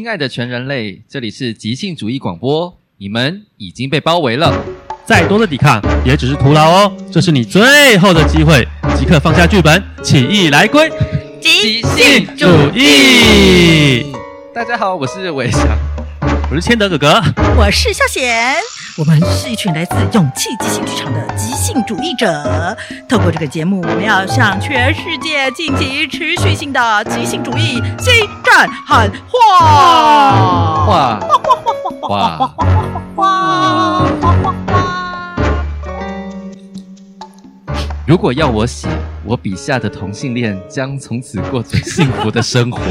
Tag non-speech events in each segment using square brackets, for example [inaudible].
亲爱的全人类，这里是即兴主义广播，你们已经被包围了，再多的抵抗也只是徒劳哦。这是你最后的机会，即刻放下剧本，起义来归，即兴主义。大家好，我是伟翔，我是千德哥哥，我是孝贤。我们是一群来自勇气即兴剧场的即兴主义者。透过这个节目，我们要向全世界进行持续性的即兴主义心战喊话！哇！哇！哇！如果要我写，我笔下的同性恋将从此过着幸福的生活。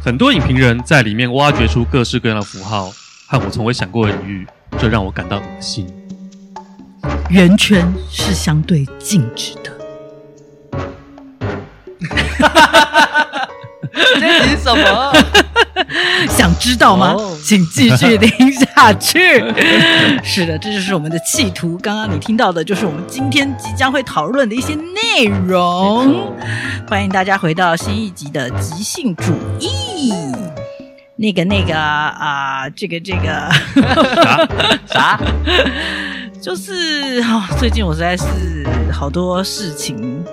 很多影评人在里面挖掘出各式各样的符号。和我从未想过的领域，这让我感到恶心。圆圈是相对静止的。[laughs] 这是什么？[laughs] 想知道吗？哦、请继续听下去。[laughs] 是的，这就是我们的企图。刚刚你听到的，就是我们今天即将会讨论的一些内容。欢迎大家回到新一集的即兴主义。那个那个啊、呃，这个这个。啥？啥，[laughs] 就是、哦、最近我实在是好多事情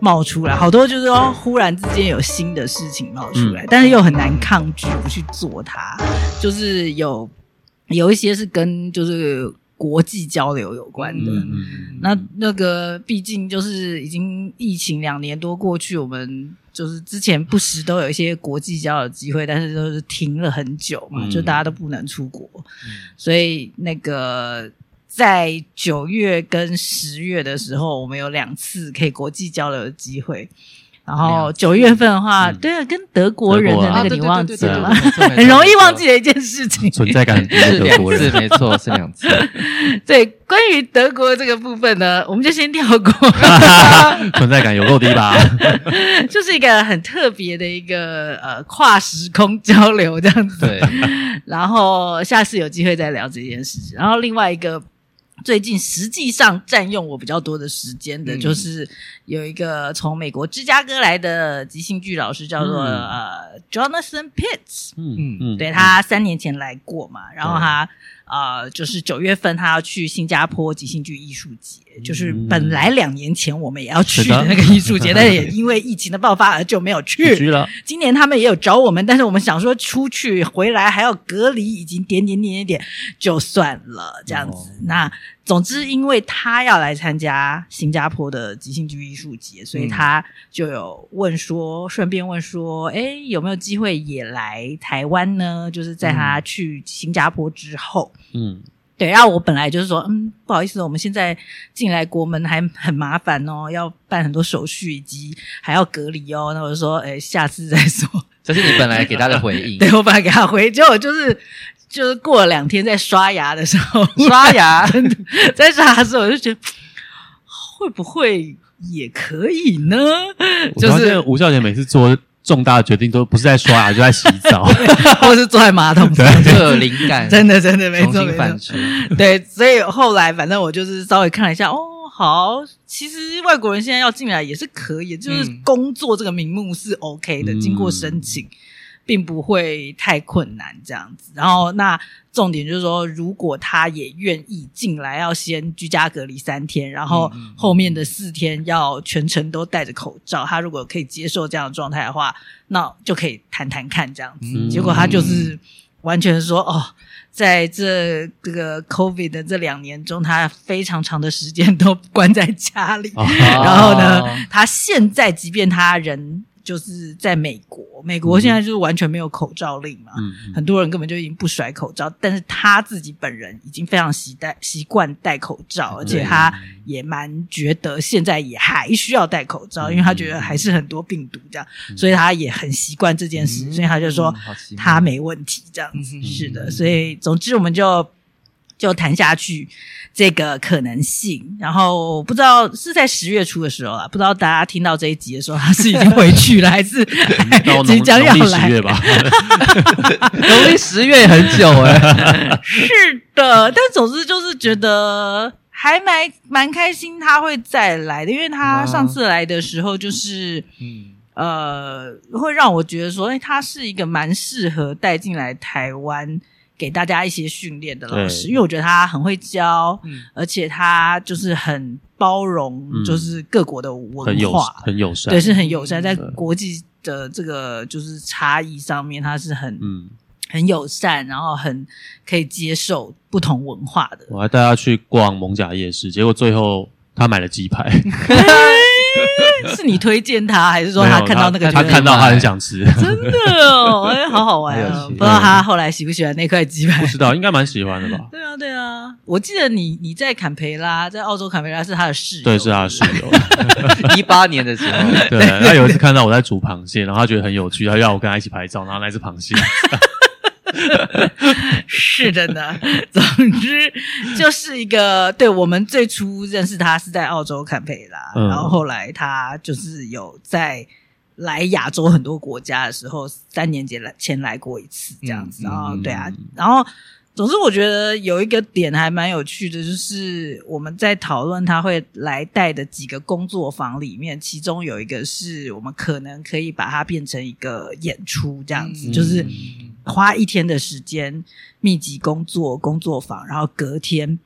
冒出来，好多就是说忽然之间有新的事情冒出来，嗯、但是又很难抗拒不去做它。就是有有一些是跟就是国际交流有关的，嗯、那那个毕竟就是已经疫情两年多过去，我们。就是之前不时都有一些国际交流机会，但是都是停了很久嘛，嗯、就大家都不能出国，嗯、所以那个在九月跟十月的时候，我们有两次可以国际交流的机会。然后九月份的话，对啊，跟德国人的那个你忘记了吗？很容易忘记的一件事情。存在感是两次，没错，是两次。[laughs] 对，关于德国这个部分呢，我们就先跳过。[laughs] 存在感有够低吧？[laughs] 就是一个很特别的一个呃跨时空交流这样子。对。然后下次有机会再聊这件事情。然后另外一个。最近实际上占用我比较多的时间的，就是有一个从美国芝加哥来的即兴剧老师，叫做、嗯、呃 Jonathan Pitts。嗯嗯嗯，对，他三年前来过嘛，然后他。呃，就是九月份他要去新加坡即兴剧艺术节，嗯、就是本来两年前我们也要去的那个艺术节，[laughs] 但是也因为疫情的爆发而就没有去。去了。今年他们也有找我们，但是我们想说出去回来还要隔离，已经点点点点点就算了这样子。哦、那总之，因为他要来参加新加坡的即兴剧艺术节，所以他就有问说，顺便问说，哎，有没有机会也来台湾呢？就是在他去新加坡之后。嗯，对，然后我本来就是说，嗯，不好意思，我们现在进来国门还很麻烦哦，要办很多手续，以及还要隔离哦。那我就说，哎，下次再说。这是你本来给他的回应。[laughs] 对，我本来给他回应，结果就是就是过了两天在刷牙的时候，[laughs] 刷牙在刷牙的时候，我就觉得会不会也可以呢？就是吴小姐每次做。重大的决定都不是在刷牙，就在洗澡，[laughs] 或是坐在马桶上，就有灵感。真的，真的没错，没错。对，所以后来反正我就是稍微看了一下，哦，好，其实外国人现在要进来也是可以，就是工作这个名目是 OK 的，嗯、经过申请。并不会太困难这样子，然后那重点就是说，如果他也愿意进来，要先居家隔离三天，然后后面的四天要全程都戴着口罩。他如果可以接受这样的状态的话，那就可以谈谈看这样子。嗯、结果他就是完全说哦，在这这个 COVID 的这两年中，他非常长的时间都关在家里，哦、[laughs] 然后呢，他现在即便他人。就是在美国，美国现在就是完全没有口罩令嘛，很多人根本就已经不甩口罩，但是他自己本人已经非常习戴习惯戴口罩，而且他也蛮觉得现在也还需要戴口罩，嗯、因为他觉得还是很多病毒这样，嗯、所以他也很习惯这件事，嗯、所以他就说他没问题这样子，嗯、是的，所以总之我们就。就谈下去这个可能性，然后不知道是在十月初的时候啊，不知道大家听到这一集的时候，他是已经回去了，[laughs] 还是即将要来？农历十月吧，[laughs] 农历十月很久哎、欸。[laughs] 是的，但总之就是觉得还蛮蛮开心，他会再来的，因为他上次来的时候就是嗯。呃，会让我觉得说，哎，他是一个蛮适合带进来台湾给大家一些训练的老师，因为我觉得他很会教，嗯、而且他就是很包容，就是各国的文化，嗯、很友很友善，对，是很友善，在国际的这个就是差异上面，他是很嗯。很友善，然后很可以接受不同文化的。我还带他去逛蒙甲夜市，结果最后他买了鸡排。[laughs] [laughs] [laughs] [laughs] 是你推荐他，还是说他看到那个他？他看到他很想吃，真的哦，哎，好好玩哦！[laughs] 不知道他后来喜不喜欢那块鸡排？不知道，应该蛮喜欢的吧？对啊，对啊，我记得你你在坎培拉，在澳洲坎培拉是他的室友，对，是他的室友。[laughs] 一八年的时候，对，他有一次看到我在煮螃蟹，然后他觉得很有趣，他要我跟他一起拍照，然后那只螃蟹。[laughs] 是的。呢，总之就是一个，对，我们最初认识他是在澳洲坎培拉，嗯、然后后来他就是有在来亚洲很多国家的时候，三年前来前来过一次这样子，然后对啊，然后总之我觉得有一个点还蛮有趣的，就是我们在讨论他会来带的几个工作坊里面，其中有一个是我们可能可以把它变成一个演出这样子，嗯、就是。花一天的时间密集工作工作坊，然后隔天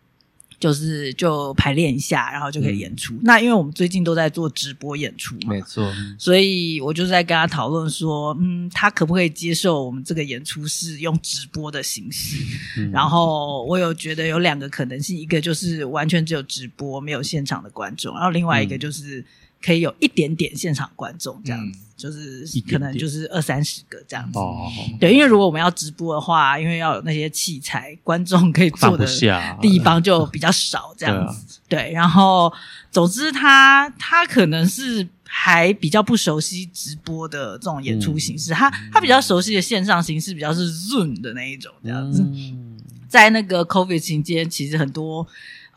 就是就排练一下，然后就可以演出。嗯、那因为我们最近都在做直播演出嘛，没错，所以我就在跟他讨论说，嗯，他可不可以接受我们这个演出是用直播的形式？嗯、然后我有觉得有两个可能性，一个就是完全只有直播，没有现场的观众，然后另外一个就是可以有一点点现场观众这样子。嗯就是可能就是二三十个这样子，哦、对，因为如果我们要直播的话，因为要有那些器材，观众可以坐的地方就比较少这样子。对，啊、对，然后总之他他可能是还比较不熟悉直播的这种演出形式，嗯、他他比较熟悉的线上形式比较是 Zoom 的那一种这样子。嗯、在那个 COVID 期间，其实很多。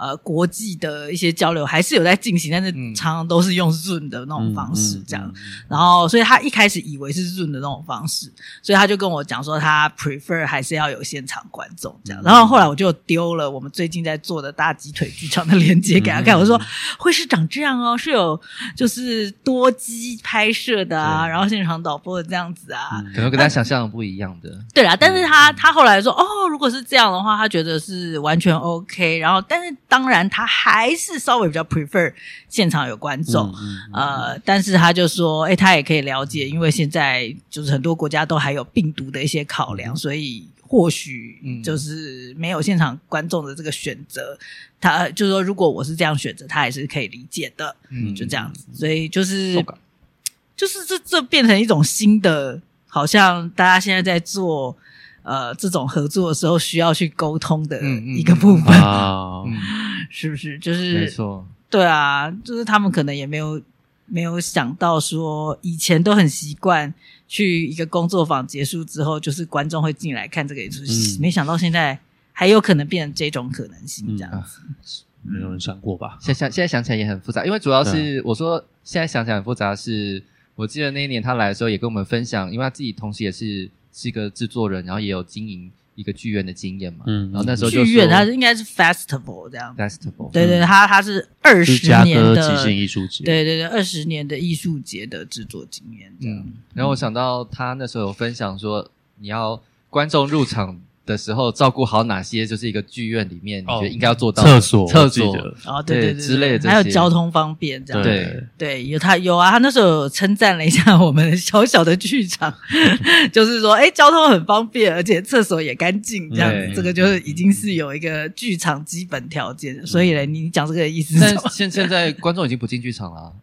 呃，国际的一些交流还是有在进行，但是常常都是用 Zoom 的那种方式这样。嗯嗯嗯、然后，所以他一开始以为是 Zoom 的那种方式，所以他就跟我讲说，他 prefer 还是要有现场观众这样。然后后来我就丢了我们最近在做的大鸡腿剧场的链接给他看，嗯、我说会是长这样哦，是有就是多机拍摄的啊，然后现场导播的这样子啊，可能跟他想象的不一样的。对啊，但是他他后来说，哦，如果是这样的话，他觉得是完全 OK。然后，但是。当然，他还是稍微比较 prefer 现场有观众，嗯嗯、呃，但是他就说，哎，他也可以了解，因为现在就是很多国家都还有病毒的一些考量，嗯、所以或许就是没有现场观众的这个选择。他就是说，如果我是这样选择，他也是可以理解的，嗯，就这样子。所以就是，嗯、就是这这变成一种新的，好像大家现在在做。呃，这种合作的时候需要去沟通的一个部分，是不是？就是没错，对啊，就是他们可能也没有没有想到说，以前都很习惯去一个工作坊结束之后，就是观众会进来看这个演出，嗯、没想到现在还有可能变成这种可能性，这样子，嗯啊、没有人想过吧？现想现在想起来也很复杂，因为主要是我说现在想起来很复杂是，是我记得那一年他来的时候也跟我们分享，因为他自己同时也是。是一个制作人，然后也有经营一个剧院的经验嘛。嗯，然后那时候就剧院，他应该是 festival 这样。festival，对对，他他是二十年的即兴艺术节，对对对，二十年的艺术节的制作经验这样。嗯，然后我想到他那时候有分享说，你要观众入场。的时候照顾好哪些，就是一个剧院里面你觉得应该要做到厕所、厕所啊，对对对之类的，还有交通方便这样。对对，有他有啊，他那时候称赞了一下我们小小的剧场，就是说，哎，交通很方便，而且厕所也干净，这样子，这个就是已经是有一个剧场基本条件。所以呢，你讲这个意思是什么？现现在观众已经不进剧场了，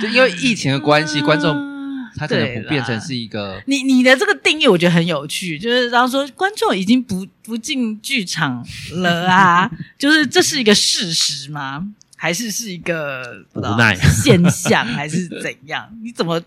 就因为疫情的关系，观众。他可能不变成是一个你你的这个定义，我觉得很有趣。就是然后说观众已经不不进剧场了啊，[laughs] 就是这是一个事实吗？还是是一个不知道现象，还是怎样？你怎么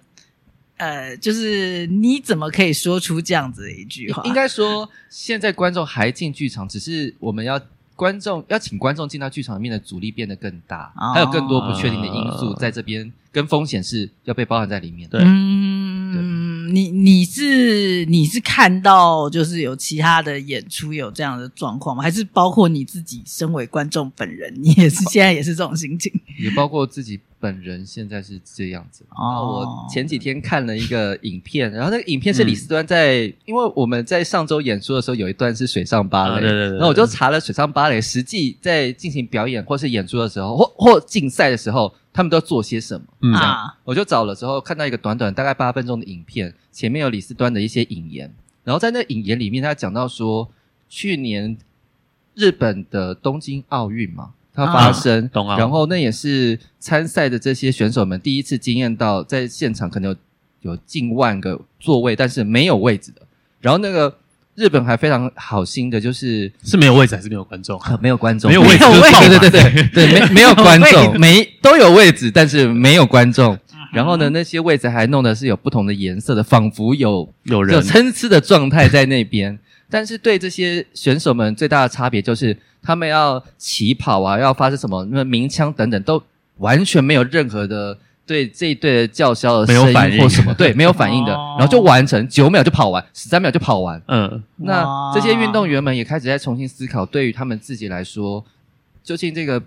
呃，就是你怎么可以说出这样子的一句话？应该说，现在观众还进剧场，只是我们要观众要请观众进到剧场里面的阻力变得更大，哦、还有更多不确定的因素在这边。跟风险是要被包含在里面的。嗯，你你是你是看到就是有其他的演出有这样的状况吗？还是包括你自己身为观众本人，你也是现在也是这种心情？也包括自己。本人现在是这样子。哦，然后我前几天看了一个影片，然后那个影片是李斯端在，嗯、因为我们在上周演出的时候有一段是水上芭蕾，啊、对对对，对。然后我就查了水上芭蕾实际在进行表演或是演出的时候，或或竞赛的时候，他们都要做些什么。嗯，我就找了之后看到一个短短大概八分钟的影片，前面有李斯端的一些引言，然后在那引言里面，他讲到说，去年日本的东京奥运嘛。它发生，啊、然后那也是参赛的这些选手们第一次经验到，在现场可能有有近万个座位，但是没有位置的。然后那个日本还非常好心的，就是是没有位置还是没有观众？啊、没有观众，没有位置，对对对对对，没没有观众，没都有位置，但是没有观众。然后呢，那些位置还弄的是有不同的颜色的，仿佛有有人有参差的状态在那边。但是对这些选手们最大的差别就是。他们要起跑啊，要发生什么那鸣枪等等，都完全没有任何的对这一队的叫嚣的声音或什么，对，[laughs] 没有反应的，然后就完成九秒就跑完，十三秒就跑完。嗯，那这些运动员们也开始在重新思考，对于他们自己来说，究竟这个。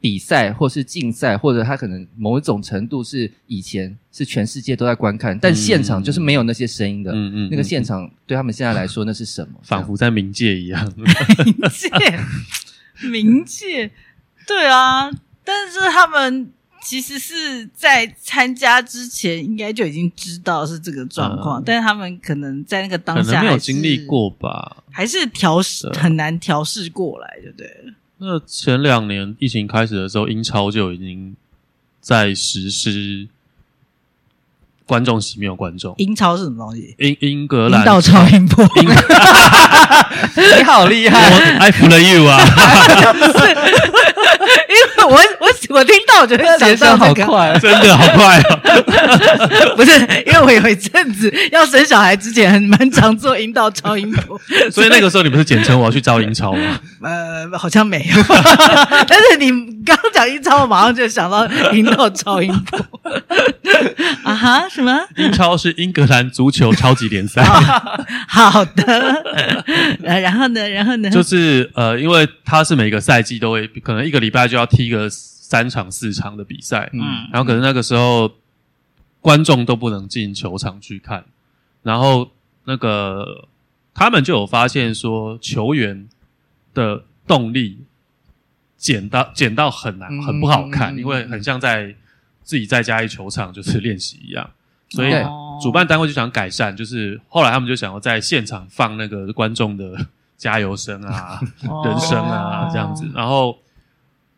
比赛或是竞赛，或者他可能某一种程度是以前是全世界都在观看，但现场就是没有那些声音的。嗯嗯，嗯，那个现场对他们现在来说那是什么？仿佛在冥界一样。[laughs] 冥界，冥界，对啊。但是他们其实是在参加之前应该就已经知道是这个状况，嗯、但是他们可能在那个当下没有经历过吧，还是调试很难调试过来，对不对？那前两年疫情开始的时候，英超就已经在实施观众席没有观众。英超是什么东西？英英格兰。到超音波。[laughs] 你好厉害！I follow you 啊！[laughs] [laughs] 我我我听到我觉得想到好快，真的好快啊！[laughs] 不是，因为我有一阵子要生小孩之前，很蛮常做阴道超音波，[laughs] 所以那个时候你不是简称我要去招英超吗？呃，好像没有，但是你刚讲英超，我马上就想到阴道超音波啊哈？什么？英超是英格兰足球超级联赛。好的，然后呢？然后呢？就是呃，因为它是每个赛季都会可能一个。礼拜就要踢个三场四场的比赛，嗯，然后可能那个时候观众都不能进球场去看，然后那个他们就有发现说球员的动力减到减到很难，很不好看，因为很像在自己在家一球场就是练习一样，所以主办单位就想改善，就是后来他们就想要在现场放那个观众的 [laughs] 加油声啊、人声啊这样子，然后。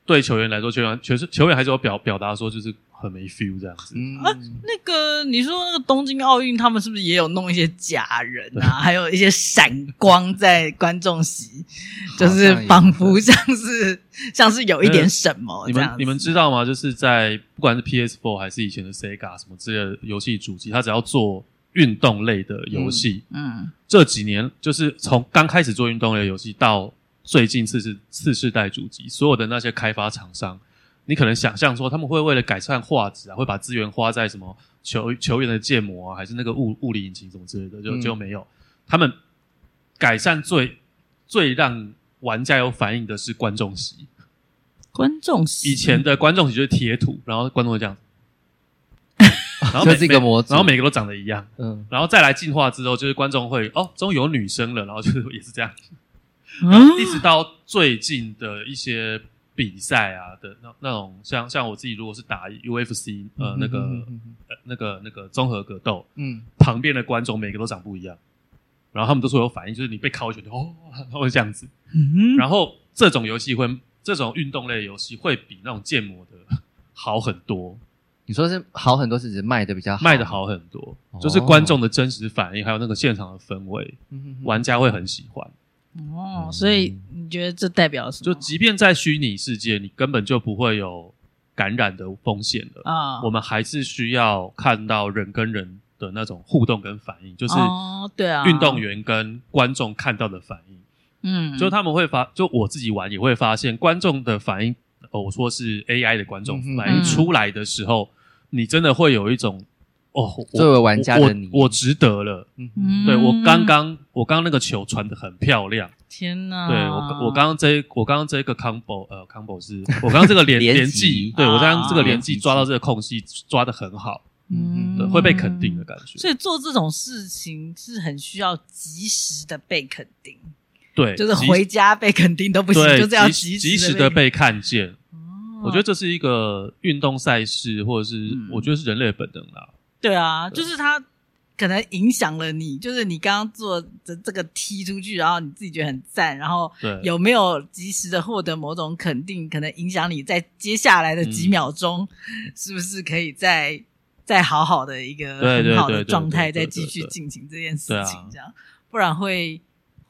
对球员来说，球员确实球员还是有表表达说，就是很没 feel 这样子。嗯，啊，那个你说那个东京奥运，他们是不是也有弄一些假人啊？还有一些闪光在观众席，就是仿佛像是像是有一点什么。你们你们知道吗？就是在不管是 PS4 还是以前的 Sega 什么之类的游戏主机，它只要做运动类的游戏，嗯，嗯，这几年就是从刚开始做运动类的游戏到。最近次是次世代主机，所有的那些开发厂商，你可能想象说他们会为了改善画质啊，会把资源花在什么球球员的建模啊，还是那个物物理引擎什么之类的，就就没有。他们改善最最让玩家有反应的是观众席。观众席以前的观众席就是贴图，然后观众会这样，[laughs] 然后每这个模子，然后每个都长得一样，嗯，然后再来进化之后，就是观众会哦，终于有女生了，然后就是 [laughs] 也是这样。嗯，一直到最近的一些比赛啊的那那种像像我自己如果是打 UFC 呃那个呃那个那个综合格斗，嗯，旁边的观众每个都长不一样，然后他们都说有反应，就是你被敲一拳哦，他会这样子，嗯，然后这种游戏会这种运动类游戏会比那种建模的 [laughs] 好很多。你说是好很多，是指卖的比较好，卖的好很多，就是观众的真实反应还有那个现场的氛围，玩家会很喜欢。哦，所以你觉得这代表什么？就即便在虚拟世界，你根本就不会有感染的风险了。啊！我们还是需要看到人跟人的那种互动跟反应，就是哦对啊，运动员跟观众看到的反应，嗯，就他们会发，就我自己玩也会发现，观众的反应，哦，我说是 AI 的观众反应出来的时候，你真的会有一种哦，作为玩家的你，我，我值得了。嗯，对我刚刚我刚刚那个球传的很漂亮。天哪！对我我刚刚这我刚刚这个 combo 呃 combo 是我刚刚这个连 [laughs] 连技，对我刚刚这个连技抓到这个空隙抓的很好。嗯，对，会被肯定的感觉。所以做这种事情是很需要及时的被肯定。对，就是回家被肯定都不行，就是要及及时的被看见。哦我觉得这是一个运动赛事，或者是我觉得是人类的本能啦。对啊，就是他可能影响了你，就是你刚刚做的这个踢出去，然后你自己觉得很赞，然后有没有及时的获得某种肯定，可能影响你在接下来的几秒钟，是不是可以再再好好的一个很好的状态，再继续进行这件事情，这样，不然会。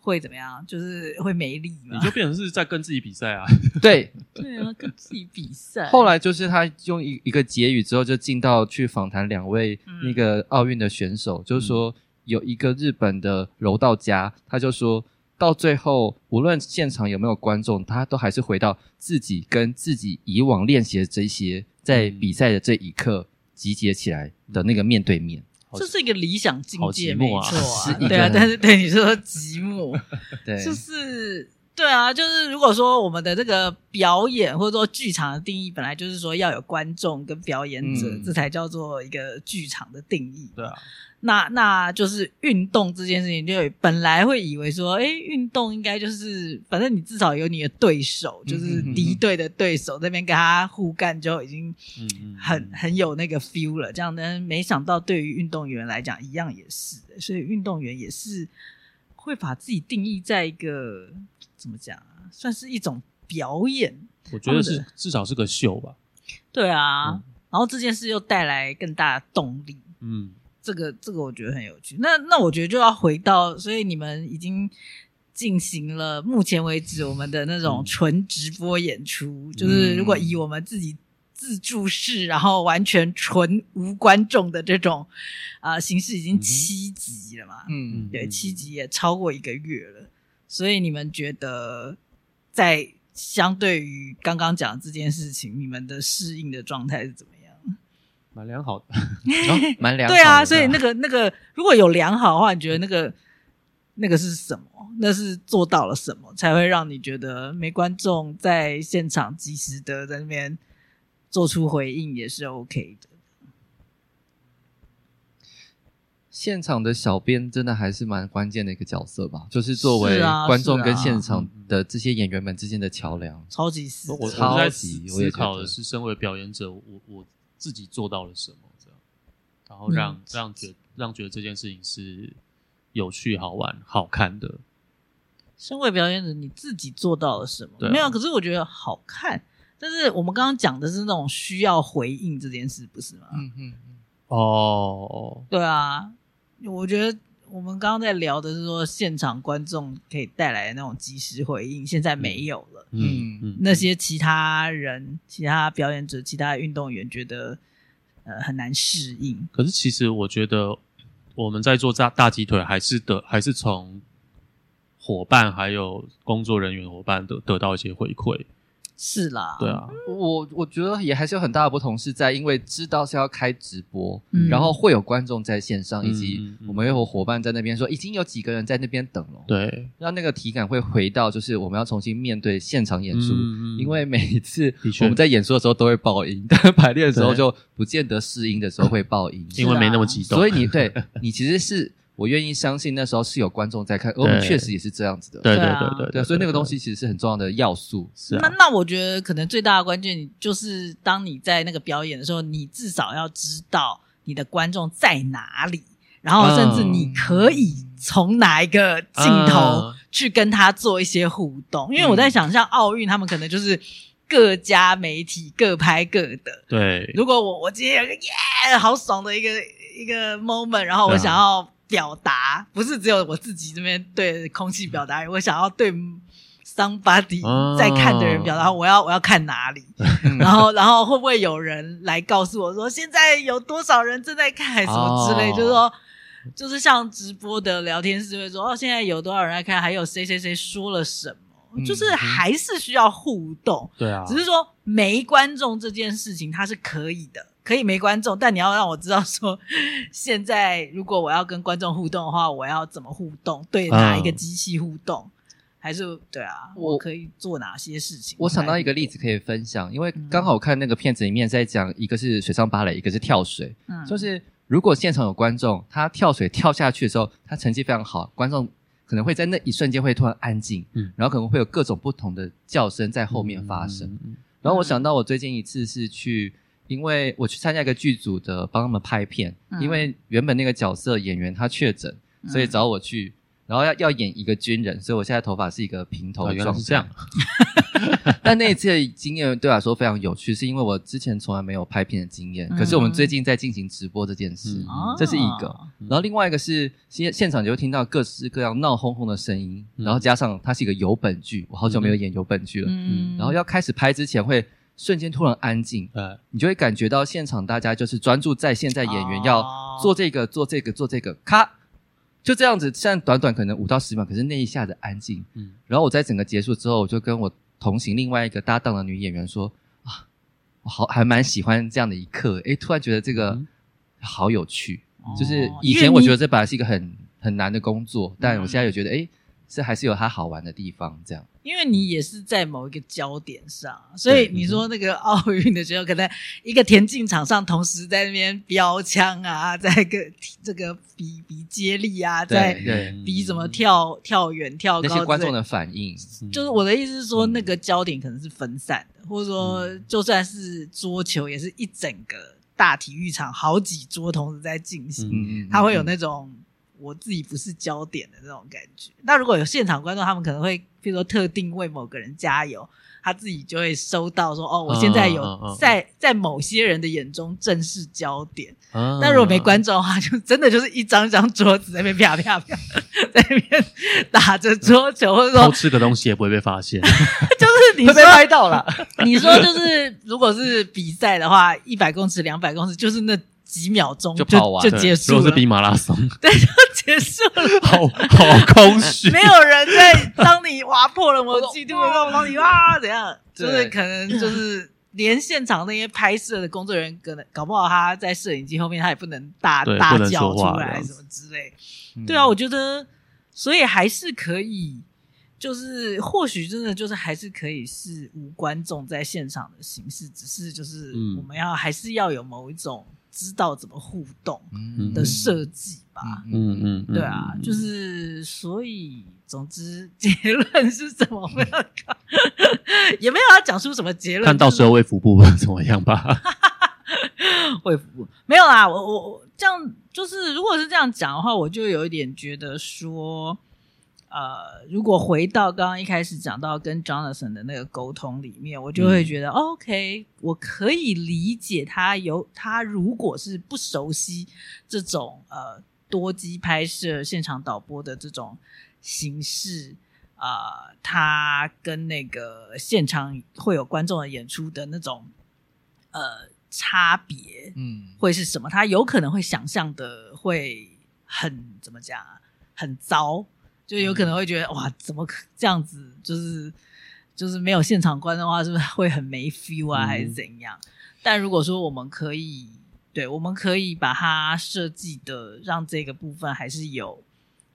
会怎么样？就是会没力嘛？你就变成是在跟自己比赛啊？[laughs] 对，[laughs] 对啊，跟自己比赛。后来就是他用一一个结语之后，就进到去访谈两位那个奥运的选手，嗯、就是说有一个日本的柔道家，他就说到最后，无论现场有没有观众，他都还是回到自己跟自己以往练习的这些，在比赛的这一刻集结起来的那个面对面。这是一个理想境界，没错啊，对啊，但是对你说寂寞，[laughs] 对，就是对啊，就是如果说我们的这个表演或者说剧场的定义本来就是说要有观众跟表演者，嗯、这才叫做一个剧场的定义，对啊。那那就是运动这件事情，就本来会以为说，哎，运动应该就是，反正你至少有你的对手，就是敌对的对手，那边跟他互干就已经很很有那个 feel 了。这样呢，没想到对于运动员来讲，一样也是的。所以运动员也是会把自己定义在一个怎么讲啊，算是一种表演。我觉得是至少是个秀吧。对啊，然后这件事又带来更大的动力。嗯。这个这个我觉得很有趣。那那我觉得就要回到，所以你们已经进行了目前为止我们的那种纯直播演出，嗯、就是如果以我们自己自助式，然后完全纯无观众的这种啊、呃、形式，已经七集了嘛？嗯，对，七集也超过一个月了。所以你们觉得，在相对于刚刚讲的这件事情，你们的适应的状态是怎么样？蛮良好的，[laughs] 蛮良好的。对啊，所以那个那个如果有良好的话，你觉得那个那个是什么？那是做到了什么，才会让你觉得没观众在现场及时的在那边做出回应也是 OK 的。现场的小编真的还是蛮关键的一个角色吧，就是作为观众跟现场的这些演员们之间的桥梁，超级是，我超级思考的是，身为表演者，我我。自己做到了什么？这样，然后让、嗯、让觉让觉得这件事情是有趣、好玩、好看的。身为表演者，你自己做到了什么？啊、没有，可是我觉得好看。但是我们刚刚讲的是那种需要回应这件事，不是吗？嗯嗯嗯。哦，对啊，我觉得我们刚刚在聊的是说，现场观众可以带来的那种即时回应，现在没有了。嗯嗯，那些其他人、其他表演者、其他运动员觉得呃很难适应。可是其实我觉得我们在做大大鸡腿，还是得还是从伙伴还有工作人员伙伴得得到一些回馈。是啦，对啊，我我觉得也还是有很大的不同，是在因为知道是要开直播，嗯、然后会有观众在线上，嗯、以及我们有伙伴在那边说已经有几个人在那边等了，对，让那个体感会回到就是我们要重新面对现场演出，嗯、因为每一次我们在演出的时候都会爆音，但 [laughs] 排练的时候就不见得试音的时候会爆音，因为没那么激动，所以你对你其实是。我愿意相信那时候是有观众在看，而我们确实也是这样子的。对对对对对，所以那个东西其实是很重要的要素。是啊。那那我觉得可能最大的关键就是，当你在那个表演的时候，你至少要知道你的观众在哪里，然后甚至你可以从哪一个镜头去跟他做一些互动。因为我在想像奥运，他们可能就是各家媒体各拍各的。对。如果我我今天有个耶好爽的一个一个 moment，然后我想要。表达不是只有我自己这边对空气表达，我想要对 somebody 在看的人表达，我要我要看哪里，然后然后会不会有人来告诉我说现在有多少人正在看，什么之类，就是说就是像直播的聊天室会说哦，现在有多少人在看，还有谁谁谁说了什么，就是还是需要互动，对啊，只是说没观众这件事情它是可以的。可以没观众，但你要让我知道说，[laughs] 现在如果我要跟观众互动的话，我要怎么互动？对哪一个机器互动？嗯、还是对啊？我可以做哪些事情？我想到一个例子可以分享，因为刚好我看那个片子里面在讲，一个是水上芭蕾，一个是跳水。嗯，就是如果现场有观众，他跳水跳下去的时候，他成绩非常好，观众可能会在那一瞬间会突然安静，嗯，然后可能会有各种不同的叫声在后面发生。嗯嗯、然后我想到我最近一次是去。因为我去参加一个剧组的，帮他们拍片。嗯、因为原本那个角色演员他确诊，嗯、所以找我去，然后要要演一个军人，所以我现在头发是一个平头的状态。原来是这样。[laughs] 但那一次的经验对我来说非常有趣，是因为我之前从来没有拍片的经验。嗯、可是我们最近在进行直播这件事，嗯、这是一个。然后另外一个是现现场就会听到各式各样闹哄哄的声音，嗯、然后加上它是一个有本剧，我好久没有演有本剧了。嗯。然后要开始拍之前会。瞬间突然安静，嗯，你就会感觉到现场大家就是专注在现在演员要做这个、做这个、做这个，咔，就这样子。现在短短可能五到十秒，可是那一下子安静，嗯。然后我在整个结束之后，我就跟我同行另外一个搭档的女演员说：“啊，我好还蛮喜欢这样的一刻，诶，突然觉得这个好有趣。就是以前我觉得这本来是一个很很难的工作，但我现在又觉得，诶。这还是有它好玩的地方，这样。因为你也是在某一个焦点上，所以你说那个奥运的时候，可能一个田径场上同时在那边标枪啊，[laughs] 在个这个比比接力啊，在比什么跳跳远、跳高，那些观众的反应。就是我的意思是说，那个焦点可能是分散的，或者说，就算是桌球，也是一整个大体育场好几桌同时在进行，它会有那种。我自己不是焦点的那种感觉。那如果有现场观众，他们可能会，比如说特定为某个人加油，他自己就会收到说：“哦，我现在有在在某些人的眼中正是焦点。”那如果没观众的话，就真的就是一张张桌子在那边啪啪啪，在那边打着桌球，或者说偷吃个东西也不会被发现。[laughs] 就是 [laughs] 你被拍到了。[laughs] 你说就是，如果是比赛的话，一百公尺、两百公尺，就是那。几秒钟就跑完就结束了，如果是比马拉松，[laughs] 对，就结束了。[laughs] 好好空虚，[laughs] 没有人在当你划破了某个记录，当你哇怎样？就是可能就是连现场那些拍摄的工作人员，可能搞不好他在摄影机后面，他也不能大大叫出来什么之类。对啊，我觉得，所以还是可以，就是或许真的就是还是可以是无观众在现场的形式，只是就是我们要还是要有某一种。知道怎么互动的设计吧，嗯嗯，对啊，就是所以，总之结论是什么？不要看，也没有要讲出什么结论。看到时候卫福部怎么样吧？[laughs] 卫福部没有啦，我我我这样就是，如果是这样讲的话，我就有一点觉得说。呃，如果回到刚刚一开始讲到跟 Jonathan 的那个沟通里面，我就会觉得、嗯、OK，我可以理解他有他如果是不熟悉这种呃多机拍摄、现场导播的这种形式啊、呃，他跟那个现场会有观众的演出的那种呃差别，嗯，会是什么？他有可能会想象的会很怎么讲啊，很糟。就有可能会觉得哇，怎么可这样子？就是就是没有现场观的话，是不是会很没 feel 啊，还是怎样？嗯、但如果说我们可以，对，我们可以把它设计的让这个部分还是有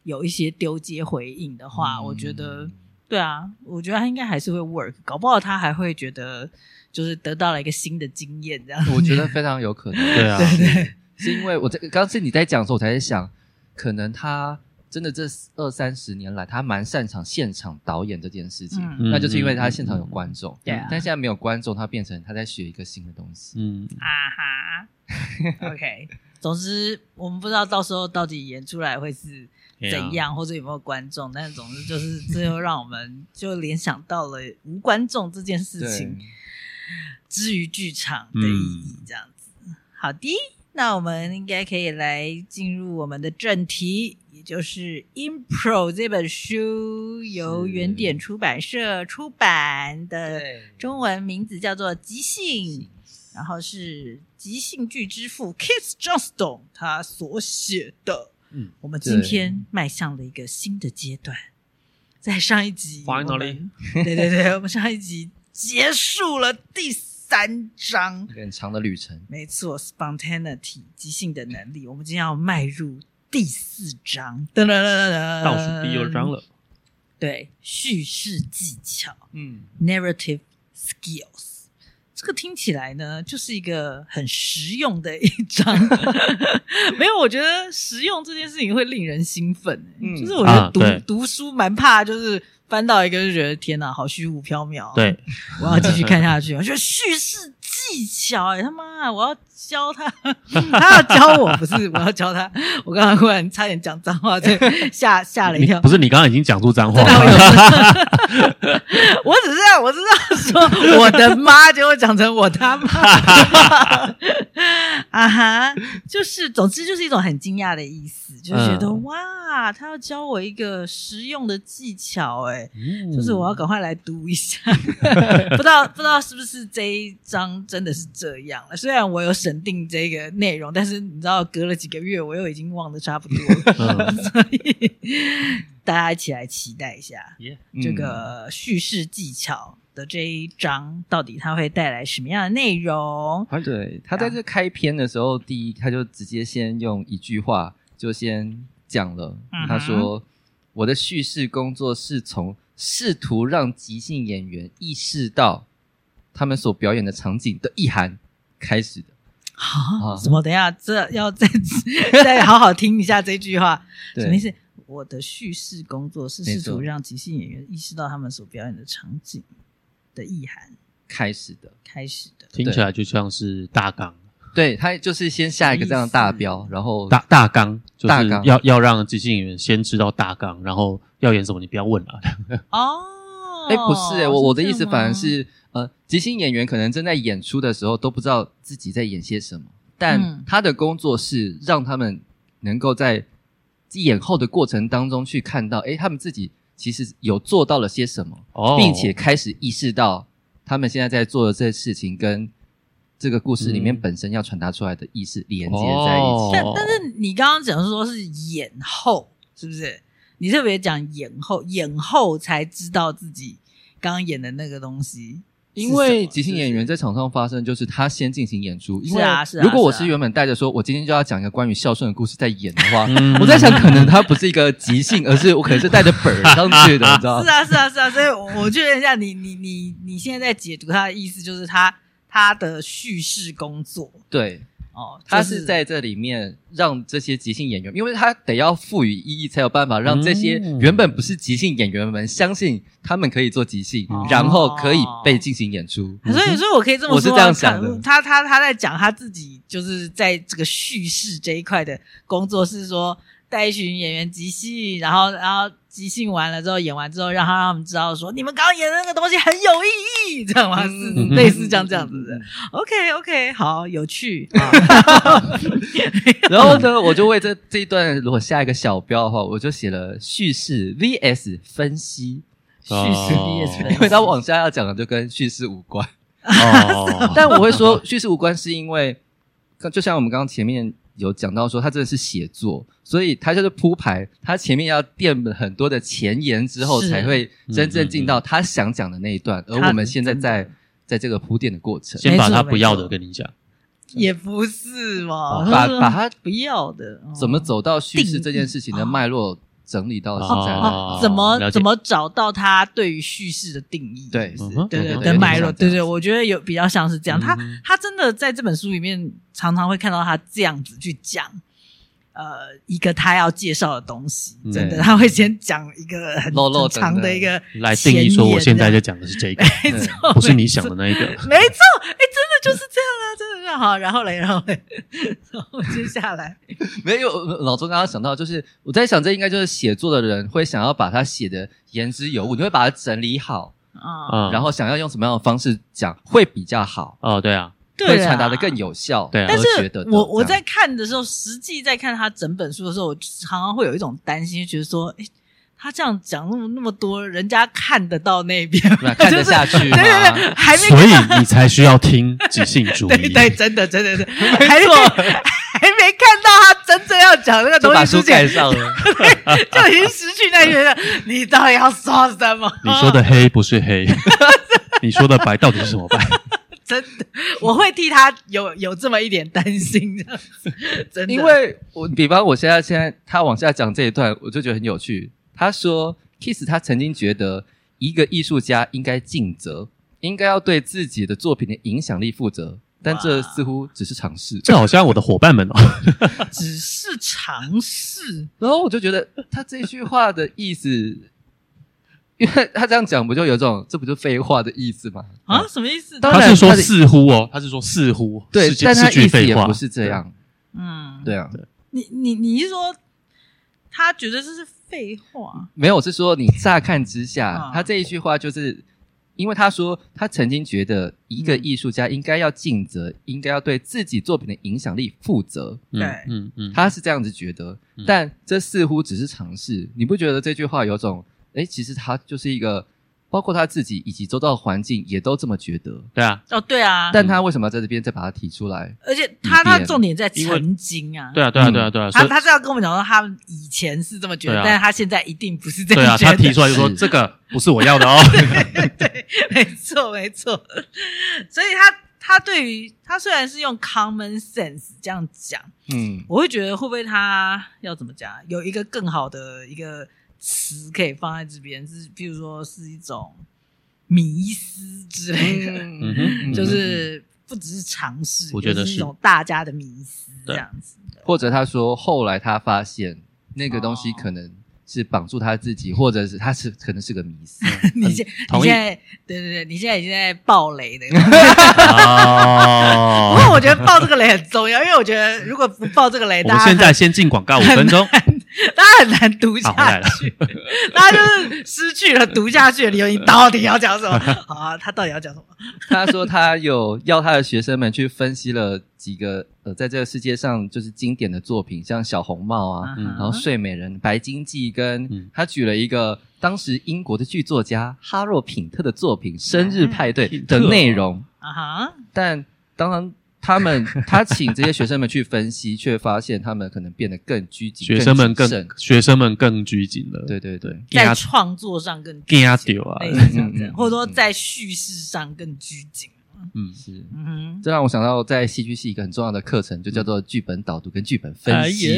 有一些丢接回应的话，嗯、我觉得对啊，我觉得他应该还是会 work。搞不好他还会觉得就是得到了一个新的经验，这样。我觉得非常有可能，对啊，[laughs] 对对，是因为我在刚刚是你在讲的时候，我才在想，可能他。真的，这二三十年来，他蛮擅长现场导演这件事情，嗯、那就是因为他现场有观众。对、嗯，但现在没有观众，他变成他在学一个新的东西。嗯啊哈，OK。[laughs] 总之，我们不知道到时候到底演出来会是怎样，啊、或者有没有观众。但是总之，就是最后让我们就联想到了无观众这件事情，之于剧场的意义，这样子。嗯、好的，那我们应该可以来进入我们的正题。就是《Impro》这本书由原点出版社出版的，中文名字叫做《即兴》，然后是即兴剧之父 Keith Johnstone 他所写的。嗯，我们今天迈向了一个新的阶段，在上一集，Finally，对对对，我们上一集结束了第。三章，很长的旅程。没错，spontaneity 即兴的能力。我们今天要迈入第四章，噔噔噔噔噔，倒数第二章了。对，叙事技巧，嗯，narrative skills。这个听起来呢，就是一个很实用的一章。[laughs] 没有，我觉得实用这件事情会令人兴奋。嗯，就是我觉得读、啊、读书蛮怕，就是翻到一个就觉得天哪，好虚无缥缈。对，我要继续看下去。我觉得叙事技巧，哎，他妈，我要。教他，[laughs] 他要教我，不是我要教他。我刚刚忽然差点讲脏话，这 [laughs] 吓吓了一跳。不是你刚刚已经讲出脏话了？[laughs] 我只是要，我只是要说我的妈，结果讲成我他妈。啊哈，就是，总之就是一种很惊讶的意思，就觉得、嗯、哇，他要教我一个实用的技巧，哎，就是我要赶快来读一下。不知道不知道是不是这一章真的是这样了？虽然我有审。定这个内容，但是你知道，隔了几个月，我又已经忘得差不多了，[laughs] 所以大家一起来期待一下，yeah, 这个叙事技巧的这一章，到底它会带来什么样的内容？啊，对，他在这开篇的时候，第一他就直接先用一句话就先讲了，他说：“我的叙事工作是从试图让即兴演员意识到他们所表演的场景的意涵开始的。”啊？什么？等一下，这要再 [laughs] 再好好听一下这句话，什么意思？我的叙事工作是试图让即兴演员意识到他们所表演的场景的意涵开始的，开始的，听起来就像是大纲。对，他就是先下一个这样的大标，然后大大纲就是要要让即兴演员先知道大纲，然后要演什么你不要问了。哦，[laughs] 哎，不是哎，我我的意思反而是。呃，即兴演员可能正在演出的时候都不知道自己在演些什么，但他的工作是让他们能够在演后的过程当中去看到，诶，他们自己其实有做到了些什么，哦，并且开始意识到他们现在在做的这些事情跟这个故事里面本身要传达出来的意思连接在一起。但但是你刚刚讲说是演后，是不是？你特别讲演后，演后才知道自己刚刚演的那个东西。因为即兴演员在场上发生，就是他先进行演出。因为如果我是原本带着说，我今天就要讲一个关于孝顺的故事在演的话，我在想，可能他不是一个即兴，而是我可能是带着本儿上去的，你知道吗？[laughs] 是啊，是啊，是啊。所以我确认一下，你你你你现在在解读他的意思，就是他他的叙事工作对。哦，他是在这里面让这些即兴演员，因为他得要赋予意义，才有办法让这些原本不是即兴演员们相信他们可以做即兴，嗯、然后可以被进行演出。所以，所以我可以这么说，我是这样想的。他他他在讲他自己，就是在这个叙事这一块的工作，是说。带一群演员即兴，然后，然后即兴完了之后，演完之后，让他让他们知道说，你们刚刚演的那个东西很有意义，这样吗？是类似这样这样子的。OK，OK，好，有趣。[laughs] 然后呢，我就为这这一段，如果下一个小标的话，我就写了叙事 VS 分析，叙事 VS 分析，因为他往下要讲的就跟叙事无关。哦，[laughs] 但我会说叙事无关，是因为就像我们刚刚前面。有讲到说他真的是写作，所以他就是铺排，他前面要垫很多的前言之后，才会真正进到他想讲的那一段。而我们现在在在这个铺垫的过程，先把他不要的跟你讲，也不是嘛，把把他 [laughs] 不要的怎么走到叙事这件事情的脉络。整理到现在，哦、怎么怎么找到他对于叙事的定义？对，是对对的脉络，对对，我觉得有比较像是这样。嗯、他他真的在这本书里面常常会看到他这样子去讲，呃，一个他要介绍的东西，真的，他会先讲一个很长的一个来定义说，我现在就讲的是这个，没错，不是你想的那一个，没错，哎，真的就是这样啊，真的是好，然后嘞，然后嘞，[laughs] 然后接下来。没有，老周刚刚想到，就是我在想，这应该就是写作的人会想要把它写的言之有物，你会把它整理好啊，然后想要用什么样的方式讲会比较好。哦，对啊。对会传达的更有效，对。但是我我在看的时候，实际在看他整本书的时候，我常常会有一种担心，觉得说，哎他这样讲那么那么多，人家看得到那边，[laughs] 看得下去？对对对，还没。所以你才需要听即兴主 [laughs] 义。对对，真的真的真的，没错，还没看到他真正要讲那个东西，就把书盖上了，[laughs] 就已经失去那些了。你到底要说什么？你说的黑不是黑，你说的白到底是什么白？真的，我会替他有有这么一点担心，这样子，真的。因为我比方我现在现在他往下讲这一段，我就觉得很有趣。他说，Kiss 他曾经觉得一个艺术家应该尽责，应该要对自己的作品的影响力负责。但这似乎只是尝试，这好像我的伙伴们哦，[laughs] 只是尝试。然后我就觉得他这句话的意思，因为他这样讲，不就有种这不就废话的意思吗？啊，什么意思？当他是说似乎哦，他是说似乎，对，但他意思也不是这样。嗯，对啊，你你你是说他觉得这是废话？没有，我是说你乍看之下，他这一句话就是。因为他说，他曾经觉得一个艺术家应该要尽责，嗯、应该要对自己作品的影响力负责。对，嗯嗯，他是这样子觉得，嗯、但这似乎只是尝试。你不觉得这句话有种，诶，其实他就是一个。包括他自己以及周遭的环境也都这么觉得，对啊，哦，对啊，但他为什么要在这边再把它提出来？而且他他重点在曾经啊，对啊，对啊，对啊，对啊，他他是要跟我们讲说，他们以前是这么觉得，但是他现在一定不是这样。对啊，他提出来就说这个不是我要的哦，[laughs] 对对，没错没错。所以他他对于他虽然是用 common sense 这样讲，嗯，我会觉得会不会他要怎么讲，有一个更好的一个。词可以放在这边，是譬如说是一种迷思之类的，嗯，就是不只是尝试，我觉得是一种大家的迷思这样子。或者他说后来他发现那个东西可能是绑住他自己，或者是他是可能是个迷思。[laughs] 你现你现在对对对，你现在已经在爆雷了。[laughs] 哦，不过我觉得爆这个雷很重要，因为我觉得如果不爆这个雷，我们现在先进广告五分钟。大家很难读下去，大家 [laughs] 就是失去了读下去的理由。你到底要讲什么？[laughs] 好啊，他到底要讲什么？[laughs] 他说他有要他的学生们去分析了几个呃，在这个世界上就是经典的作品，像《小红帽》啊，嗯、然后《睡美人》、《白鲸记》，跟他举了一个当时英国的剧作家哈洛品特的作品《生日派对》的内容啊哈，但当然。他们 [laughs] 他请这些学生们去分析，却发现他们可能变得更拘谨，学生们更学生们更拘谨了。对对对，在创作上更拘谨啊，或者说在叙事上更拘谨。嗯，是，嗯，这让我想到在戏剧系一个很重要的课程，就叫做剧本导读跟剧本分析。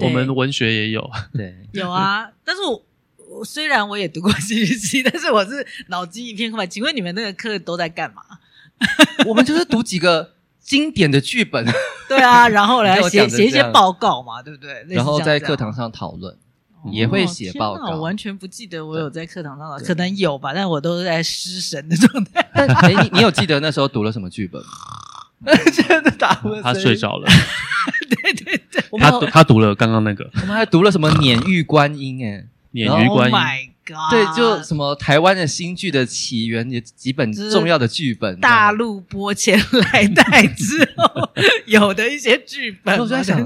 我们文学也有，对，[laughs] 有啊。但是我我虽然我也读过戏剧系，但是我是脑筋一片空白。请问你们那个课都在干嘛？[laughs] 我们就是读几个。经典的剧本，对啊，[laughs] 然后来写写一些报告嘛，对不对？然后在课堂上讨论，也会写报告。我完全不记得我有在课堂上，可能有吧，但我都是在失神的状态。但 [laughs] 哎，你你有记得那时候读了什么剧本吗？[laughs] 真的打不，他睡着了。对对对，他他读了刚刚那个，我们还读了什么《碾玉观音》哎，《碾玉观音》。对，就什么台湾的新剧的起源，有几本重要的剧本，大陆播前来代之后有的一些剧本。我就在想，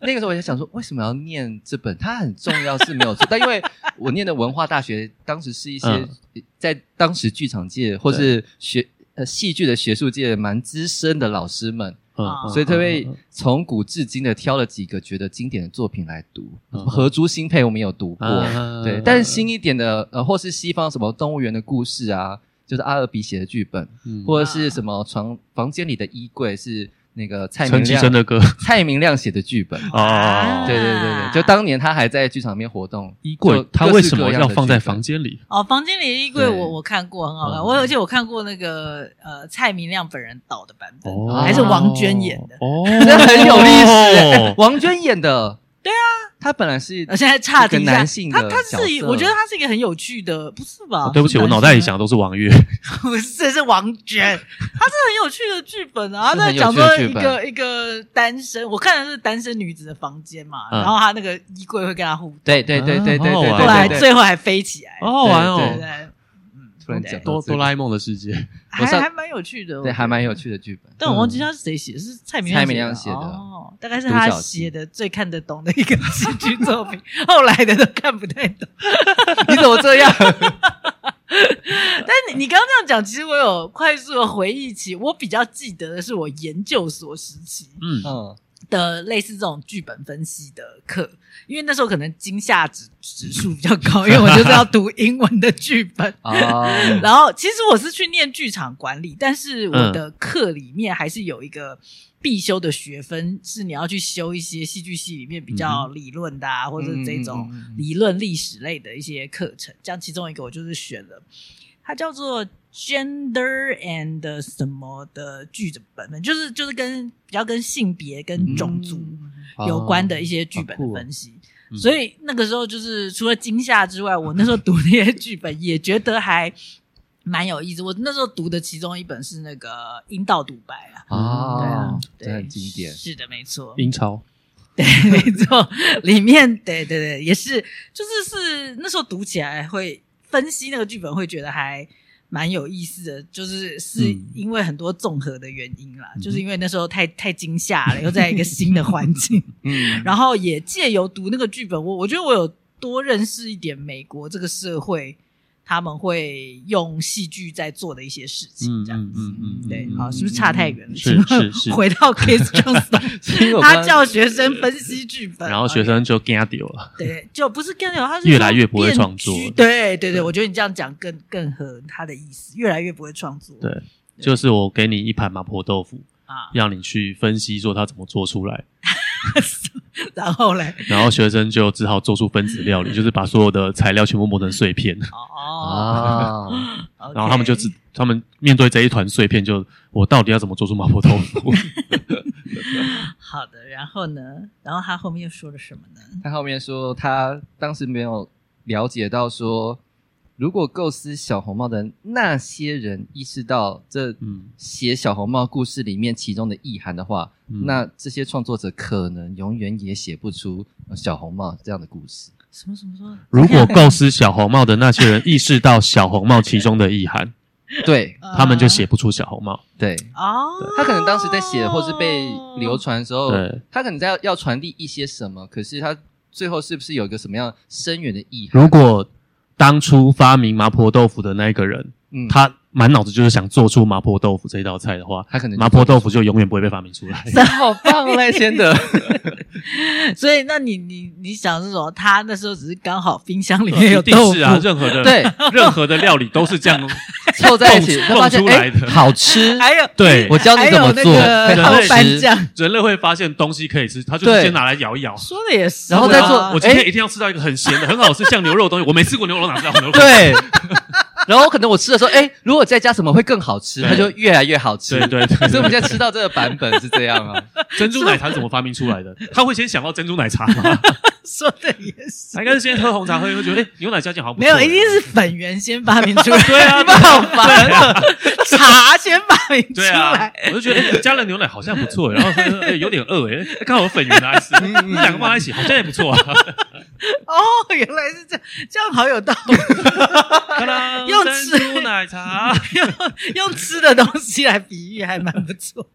那个时候我就想说，为什么要念这本？它很重要是没有错，但因为我念的文化大学，当时是一些在当时剧场界或是学呃戏剧的学术界蛮资深的老师们。嗯，所以特别从古至今的挑了几个觉得经典的作品来读，《荷珠新配》我们有读过，对，但是新一点的呃，或是西方什么动物园的故事啊，就是阿尔比写的剧本，或者是什么床房间里的衣柜是。那个蔡明亮的歌，蔡明亮写的剧本。哦，对对对对，就当年他还在剧场里面活动，衣柜他为什么要放在房间里？哦，房间里的衣柜我我看过，很好看，我而且我看过那个呃蔡明亮本人导的版本，还是王娟演的，哦，那 [laughs] 很有历史，[laughs] 王娟演的。对啊，他本来是，现在差个男性他他是，我觉得他是一个很有趣的，不是吧？对不起，我脑袋里想的都是王月，不是，是王娟，他是很有趣的剧本啊。他在讲说一个一个单身，我看的是单身女子的房间嘛，然后他那个衣柜会跟他互动，对对对对对对，后来最后还飞起来，好好玩哦。哆哆啦 A 梦的世界，[laughs] 还还蛮有趣的，对，还蛮有趣的剧本。但我忘记他是谁写的，是蔡明蔡明亮写的。哦，大概是他写的最看得懂的一个戏剧作品，[laughs] 后来的都看不太懂。[laughs] 你怎么这样？但你你刚刚这样讲，其实我有快速的回忆起，我比较记得的是我研究所时期，嗯。嗯的类似这种剧本分析的课，因为那时候可能惊吓指指数比较高，因为我就是要读英文的剧本啊。[laughs] 然后其实我是去念剧场管理，但是我的课里面还是有一个必修的学分，是你要去修一些戏剧系里面比较理论的啊，或者这种理论历史类的一些课程。这样其中一个我就是选了。它叫做 gender and 什么的剧本本，就是就是跟比较跟性别跟种族有关的一些剧本的分析。所以那个时候就是除了惊吓之外，我那时候读那些剧本也觉得还蛮有意思。我那时候读的其中一本是那个《阴道独白》啊，哦、对啊，对，很经典，是的，没错，英超，对，没错，里面对对对，也是，就是是那时候读起来会。分析那个剧本会觉得还蛮有意思的，就是是因为很多综合的原因啦，嗯、就是因为那时候太太惊吓了，又在一个新的环境，[laughs] 嗯，然后也借由读那个剧本，我我觉得我有多认识一点美国这个社会。他们会用戏剧在做的一些事情，这样子，嗯嗯，对，好，是不是差太远了？是是是，回到 Case [laughs] Johnson，他叫学生分析剧本，然后学生就 get 掉了，对，就不是 get 掉，他是越来越不会创作，对对对，我觉得你这样讲更更合他的意思，越来越不会创作，对，就是我给你一盘麻婆豆腐啊，让你去分析说他怎么做出来。[laughs] [laughs] [laughs] 然后嘞，然后学生就只好做出分子料理，[laughs] 就是把所有的材料全部磨成碎片。哦，然后他们就只，他们面对这一团碎片，就我到底要怎么做出麻婆豆腐？[laughs] 好的，然后呢？然后他后面又说了什么呢？他后面说，他当时没有了解到说。如果构思小红帽的那些人意识到这写小红帽故事里面其中的意涵的话，嗯、那这些创作者可能永远也写不出小红帽这样的故事。什么什么说？如果构思小红帽的那些人意识到小红帽其中的意涵，[laughs] 对，他们就写不出小红帽。对，哦，他可能当时在写或是被流传的时候，他可能在要，要传递一些什么，可是他最后是不是有一个什么样深远的意涵？如果当初发明麻婆豆腐的那个人，嗯，他满脑子就是想做出麻婆豆腐这一道菜的话，他可能麻婆豆腐就永远不会被发明出来。那 [laughs] 好棒嘞，先的。[laughs] 所以，那你你你想是说，他那时候只是刚好冰箱里面有豆腐，[laughs] 是啊，任何的对，任何的料理都是这样凑在一起 [laughs] 弄出来的，好吃。[laughs] 还有，对，我教你怎么做，好吃。人类会发现东西可以吃，他就先拿来咬一咬。说的也是，然后再做。我今天一定要吃到一个很咸的、很好吃、像牛肉的东西。我没吃过牛肉，哪知道牛肉？[laughs] 对。然后可能我吃的时候，哎，如果再加什么会更好吃，它就越来越好吃。对对对，所以我们现在吃到这个版本是这样啊。珍珠奶茶是怎么发明出来的？他会先想到珍珠奶茶吗？说的也是。他应该是先喝红茶，喝一喝觉得，哎，牛奶加进好不错。没有，一定是粉圆先发明出来。对啊，好烦啊。茶先发明出来，我就觉得加了牛奶好像不错。然后说，哎，有点饿，哎，刚好有粉圆来吃，那 [laughs] 两个放在一起好像也不错啊。哦，原来是这样，这样好有道理。[laughs] 用珍珠奶茶，[laughs] 用用吃的东西来比喻，还蛮不错。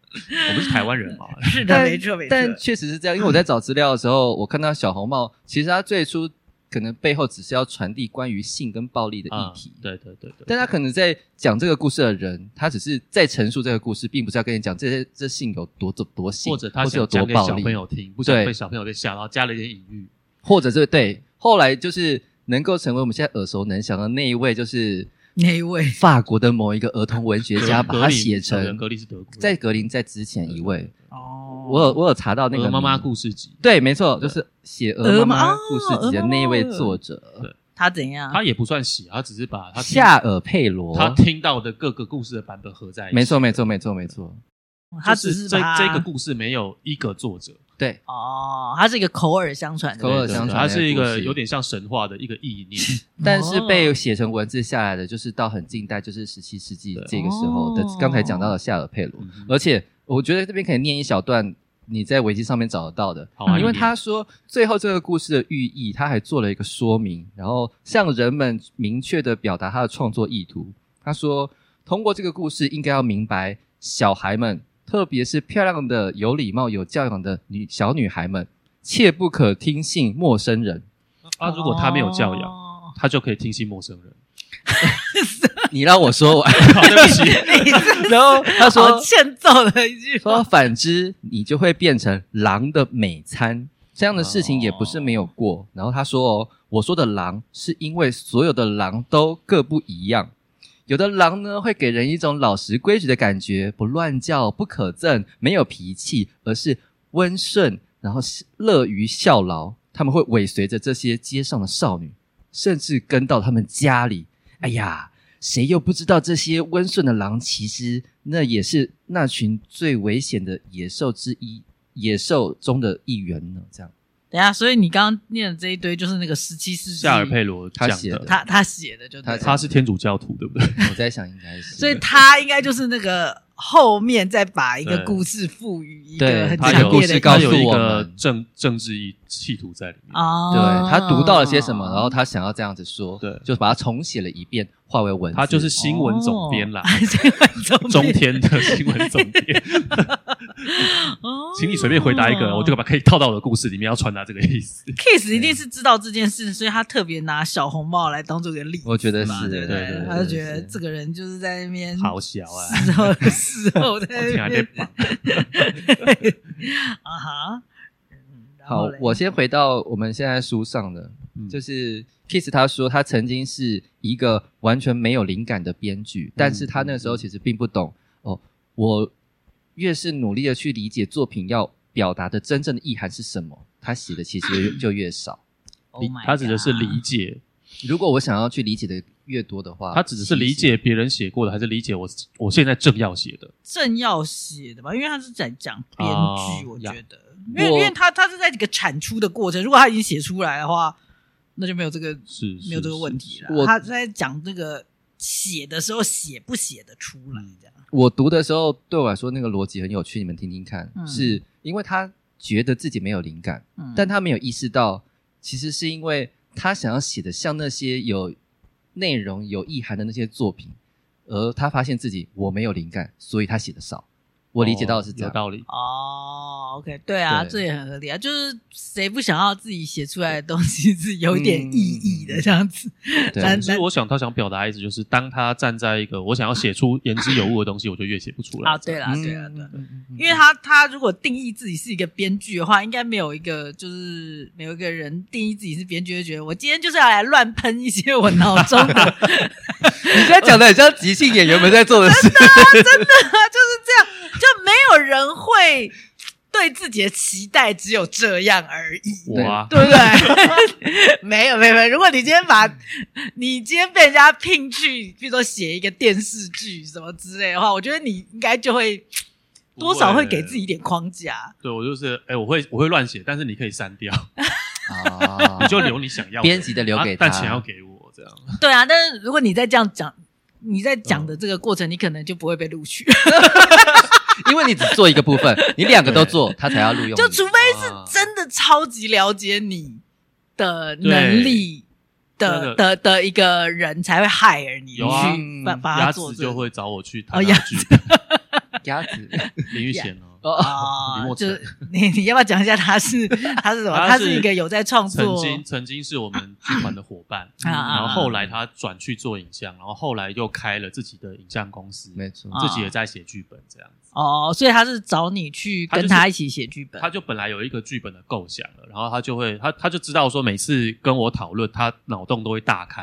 我们是台湾人嘛？是的，没错没错。但确实是这样，因为我在找资料的时候，我看到小红帽，其实他最初可能背后只是要传递关于性跟暴力的议题。对对对对。但他可能在讲这个故事的人，他只是在陈述这个故事，并不是要跟你讲这些这性有多多多性，或者他是有多暴力，小朋友听，不想被小朋友被吓到，加了一点隐喻，或者是对。后来就是能够成为我们现在耳熟能详的那一位，就是那一位法国的某一个儿童文学家，把它写成格林是德国，在格林在之前一位哦，我有我有查到那个妈妈故事集，对，没错，就是写鹅妈妈故事集的那一位作者，对，他怎样？他也不算写，他只是把他夏尔佩罗。他听到的各个故事的版本合在一起，没错，没错，没错，没错，他只是这这个故事没有一个作者。对。哦，他是一个口耳相传的，口耳相传，他是一个有点像神话的一个意念，[laughs] 但是被写成文字下来的，就是到很近代，就是十七世纪这个时候的。刚才讲到了夏尔佩罗，而且我觉得这边可以念一小段，你在维基上面找得到的，好，因为他说最后这个故事的寓意，他还做了一个说明，然后向人们明确的表达他的创作意图。他说，通过这个故事，应该要明白小孩们。特别是漂亮的、有礼貌、有教养的女小女孩们，切不可听信陌生人。啊，如果他没有教养，哦、他就可以听信陌生人。你让我说完，[laughs] 好，对不起。然后他说欠揍的一句话，说反之，你就会变成狼的美餐。这样的事情也不是没有过。哦、然后他说：“哦，我说的狼是因为所有的狼都各不一样。有的狼呢，会给人一种老实规矩的感觉，不乱叫，不可憎，没有脾气，而是温顺，然后乐于效劳。他们会尾随着这些街上的少女，甚至跟到他们家里。哎呀，谁又不知道这些温顺的狼，其实那也是那群最危险的野兽之一。”野兽中的一员呢？这样，等一下，所以你刚刚念的这一堆就是那个十七世纪夏尔佩罗他写的，他他写的就他他是天主教徒，对不对？我在想应该是，所以他应该就是那个后面再把一个故事赋予一个很强烈的告诉我们政政治意企图在里面。哦，对，他读到了些什么，然后他想要这样子说，对，就把它重写了一遍。化为文字，他就是新闻总编啦，哦、[laughs] 中天的新闻总编。[laughs] 请你随便回答一个，我就把可以套到我的故事里面，要传达这个意思。Kiss 一定是知道这件事，所以他特别拿小红帽来当做个例子。我觉得是，对对，他就觉得这个人就是在那边好小啊，事后事后在那边。[laughs] [laughs] 啊哈，好，我先回到我们现在书上的，嗯、就是。Kiss 他说，他曾经是一个完全没有灵感的编剧，但是他那时候其实并不懂哦。我越是努力的去理解作品要表达的真正的意涵是什么，他写的其实就越少。他指的是理解。如果我想要去理解的越多的话，他指的是理解别人写过的，还是理解我我现在正要写的？正要写的吧，因为他是在讲编剧，我觉得，因为因为他他是在这个产出的过程，如果他已经写出来的话。那就没有这个是没有这个问题了。他在讲这个写的时候写不写得出来这样。我读的时候对我来说那个逻辑很有趣，你们听听看。嗯、是因为他觉得自己没有灵感，嗯、但他没有意识到，其实是因为他想要写的像那些有内容、有意涵的那些作品，而他发现自己我没有灵感，所以他写的少。我理解到的是这样，有道理哦。OK，对啊，这也很合理啊。就是谁不想要自己写出来的东西是有点意义的这样子？但是我想他想表达的意思就是，当他站在一个我想要写出 [laughs] 言之有物的东西，我就越写不出来啊。对啦，对啦，对，因为他他如果定义自己是一个编剧的话，应该没有一个就是没有一个人定义自己是编剧，就觉得我今天就是要来乱喷一些我脑中的。[laughs] 你现在讲的很像即兴演员们在做的事，真的真的就是这样。就没有人会对自己的期待只有这样而已，哇对不对？[laughs] 没有没有没有。如果你今天把你今天被人家聘去，比如说写一个电视剧什么之类的话，我觉得你应该就会多少会给自己一点框架。对，我就是，哎，我会我会乱写，但是你可以删掉 [laughs] 啊，你就留你想要编辑的留给他，但钱要给我这样。对啊，但是如果你在这样讲，你在讲的这个过程，你可能就不会被录取。[laughs] 因为你只做一个部分，你两个都做，他才要录用。就除非是真的超级了解你的能力的的的一个人，才会 hire 你去把把它做。就会找我去谈两句。鸭子林玉贤哦。哦，[laughs] 就是 [laughs] 你你要不要讲一下他是他是什么？他是一个有在创作，曾经曾经是我们剧团的伙伴，然后后来他转去做影像，然后后来又开了自己的影像公司，没错，自己也在写剧本这样子。哦，所以他是找你去跟他一起写剧本，他就本来有一个剧本的构想了，然后他就会他他就知道说每次跟我讨论，他脑洞都会大开，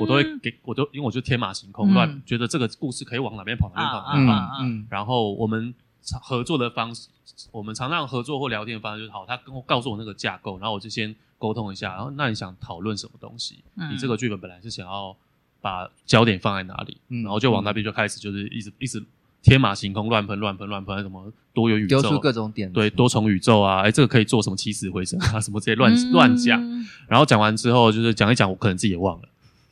我都会给我都因为我就天马行空乱，觉得这个故事可以往哪边跑哪边跑哪边跑，嗯，然后我们。合作的方式，我们常常合作或聊天的方式就是好，他跟我告诉我那个架构，然后我就先沟通一下，然后那你想讨论什么东西？嗯、你这个剧本本来是想要把焦点放在哪里？嗯、然后就往那边就开始就是一直一直天马行空乱喷乱喷乱喷，什么多元宇宙，丢出各种点，对，多重宇宙啊，哎，这个可以做什么起死回生啊，什么这些乱乱讲，然后讲完之后就是讲一讲，我可能自己也忘了。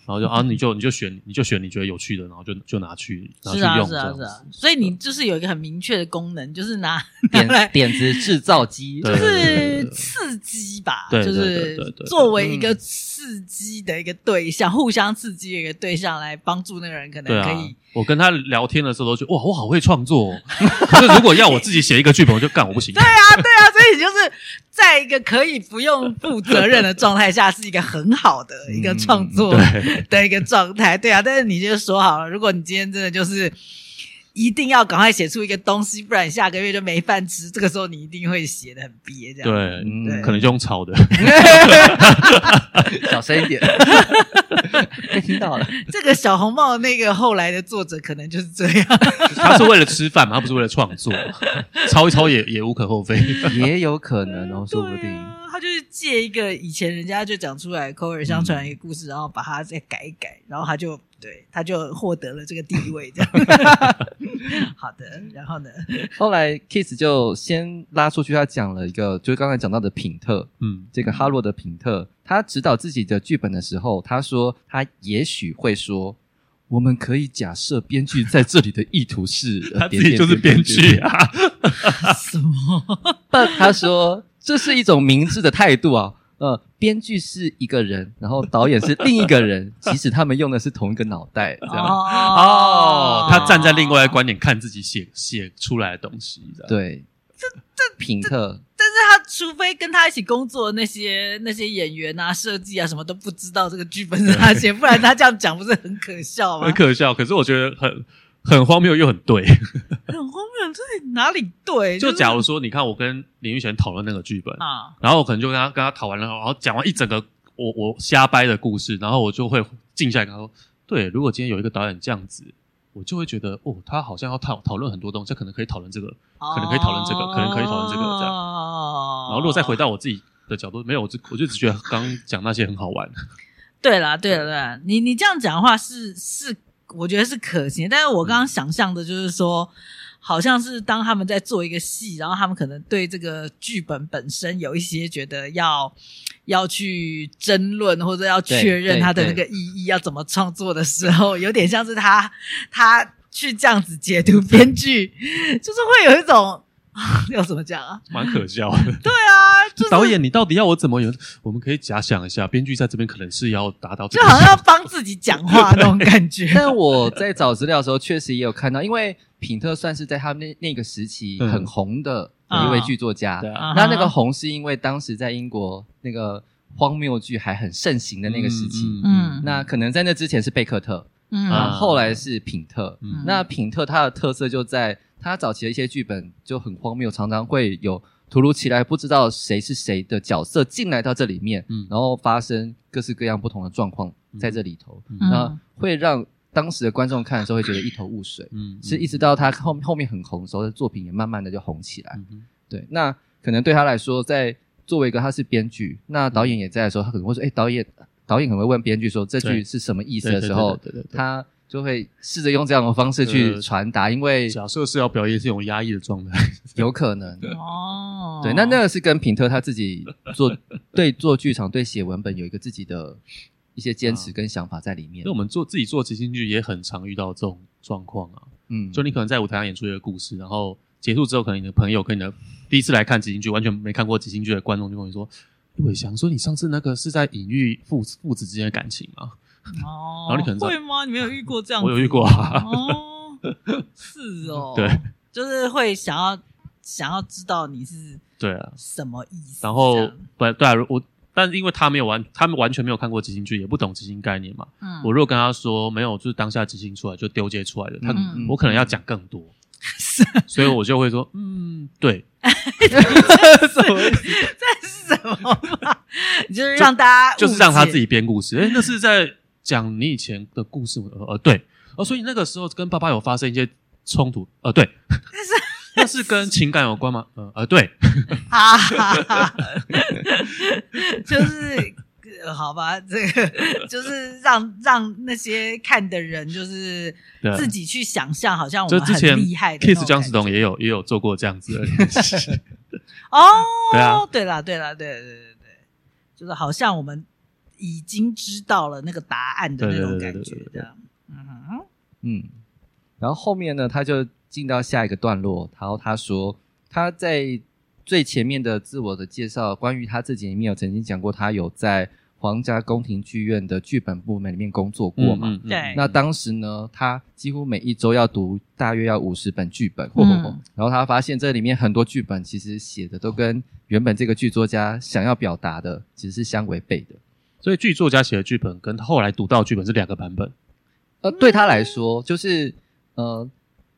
然后就 [laughs] 啊，你就你就选，你就选你觉得有趣的，然后就就拿去拿去用。是啊，是啊，所以你就是有一个很明确的功能，就是拿 [laughs] 点点子制造机，就是刺激吧，就是作为一个刺激的一个对象，互相刺激的一个对象来帮助那个人，可能可以。我跟他聊天的时候都觉得哇，我好会创作。[laughs] 可是如果要我自己写一个剧本，我就干，我不行。对啊，对啊，所以就是在一个可以不用负责任的状态下，是一个很好的一个创作的一个状态。对啊，但是你就说好了，如果你今天真的就是。一定要赶快写出一个东西，不然下个月就没饭吃。这个时候你一定会写的很憋，这样。对，对，可能就用抄的，小声一点，被 [laughs] 听到了。这个小红帽那个后来的作者可能就是这样，[laughs] 他是为了吃饭嘛，他不是为了创作，[laughs] 抄一抄也也无可厚非，也有可能哦，说不定、啊、他就是借一个以前人家就讲出来口耳相传一个故事，嗯、然后把它再改一改，然后他就。对，他就获得了这个地位，这样。[laughs] 好的，然后呢？后来 Keith 就先拉出去，他讲了一个，就是刚才讲到的品特，嗯，这个哈洛的品特，他指导自己的剧本的时候，他说他也许会说，我们可以假设编剧在这里的意图是，[laughs] 他自己就是编剧啊。[laughs] 什么？但他说这是一种明智的态度啊。呃，编剧是一个人，然后导演是另一个人，[laughs] 即使他们用的是同一个脑袋，这样哦，他站在另外一个观点看自己写写出来的东西，对，这这品特，但是他除非跟他一起工作的那些那些演员啊、设计啊什么都不知道这个剧本是他写，[laughs] 不然他这样讲不是很可笑吗？很可笑，可是我觉得很。很荒谬又很对，[laughs] 很荒谬，这哪里对？[laughs] 就假如说，你看我跟林育贤讨论那个剧本啊，然后我可能就跟他跟他讨完了，然后讲完一整个我我瞎掰的故事，然后我就会静下来跟他说，对，如果今天有一个导演这样子，我就会觉得哦，他好像要讨讨论很多东西，可能可以讨论这个，可能可以讨论这个，可能可以讨论这个这样。然后如果再回到我自己的角度，没有，我就我就只觉得刚讲那些很好玩。[laughs] 对啦，对啦，对啦，你你这样讲的话是是。我觉得是可行，但是我刚刚想象的就是说，好像是当他们在做一个戏，然后他们可能对这个剧本本身有一些觉得要要去争论，或者要确认它的那个意义要怎么创作的时候，有点像是他他去这样子解读编剧，[laughs] 就是会有一种。[laughs] 要怎么讲啊？蛮可笑的。对啊，就是、导演，你到底要我怎么有？我们可以假想一下，编剧在这边可能是要达到这个，就好像要帮自己讲话那种感觉。[laughs] 但我在找资料的时候，确实也有看到，因为品特算是在他那那个时期很红的一位剧作家。那那个红是因为当时在英国那个荒谬剧还很盛行的那个时期。嗯，那可能在那之前是贝克特，嗯，啊、后来是品特。嗯，那品特它的特色就在。他早期的一些剧本就很荒谬，常常会有突如其来不知道谁是谁的角色进来到这里面，嗯，然后发生各式各样不同的状况在这里头，嗯，那会让当时的观众看的时候会觉得一头雾水，嗯，是一直到他后后面很红的时候的作品也慢慢的就红起来，嗯，对，那可能对他来说，在作为一个他是编剧，那导演也在的时候，他可能会说，哎，导演，导演可能会问编剧说这句是什么意思的时候，他。就会试着用这样的方式去传达，因为假设是要表现这种压抑的状态，[laughs] 有可能哦。对，那那个是跟品特他自己做 [laughs] 对做剧场、对写文本有一个自己的一些坚持跟想法在里面。那我们做自己做即兴剧也很常遇到这种状况啊。嗯，就你可能在舞台上演出一个故事，然后结束之后，可能你的朋友跟你的第一次来看即兴剧、完全没看过即兴剧的观众就跟你说：“伟翔，说你上次那个是在隐喻父父子之间的感情吗？” [laughs] 哦，然后你可能会吗？你没有遇过这样子？我有遇过啊。哦，[laughs] 是哦，对，就是会想要想要知道你是对啊什么意思。然后不对啊，我但是因为他没有完，他们完全没有看过即兴剧，也不懂即兴概念嘛。嗯，我如果跟他说没有，就是当下即兴出来就丢接出来的，他我可能要讲更多，[laughs] 是，所以我就会说，嗯，对，什么意思？这是什么你？就是让大家就是让他自己编故事。哎，那是在。讲你以前的故事，呃，对，哦，所以那个时候跟爸爸有发生一些冲突，呃，对，但是那是跟情感有关吗？呃，呃，对，[laughs] 啊，[laughs] 就是好吧，这个就是让让那些看的人，就是自己去想象，好像我们很厉害的。Kiss 姜思彤也有也有做过这样子的哦，[laughs] 对啊，对啦，对啦，对对对对，就是好像我们。已经知道了那个答案的那种感觉，这样，嗯嗯，然后后面呢，他就进到下一个段落，然后他说他在最前面的自我的介绍，关于他自己里面有曾经讲过，他有在皇家宫廷剧院的剧本部门里面工作过嘛。对。那当时呢，他几乎每一周要读大约要五十本剧本，嗯，然后他发现这里面很多剧本其实写的都跟原本这个剧作家想要表达的其实是相违背的。所以剧作家写的剧本跟后来读到剧本是两个版本。呃，对他来说，就是呃，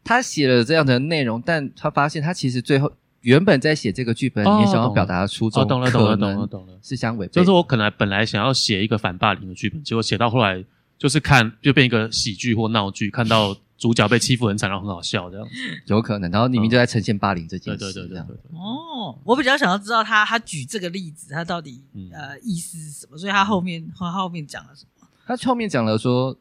他写了这样的内容，但他发现他其实最后原本在写这个剧本里面想要表达的初衷，哦，懂了，懂了，懂了，懂了，是相违背。就是我可能本来想要写一个反霸凌的剧本，结果写到后来就是看就变一个喜剧或闹剧，看到主角被欺负很惨，然后很好笑这样子，有可能。然后里面就在呈现霸凌这件事，对对对对对。哦，我比较想要知道他他举这个例子，他到底、嗯、呃意思是什么？所以他后面他后面讲了什么？他后面讲了说。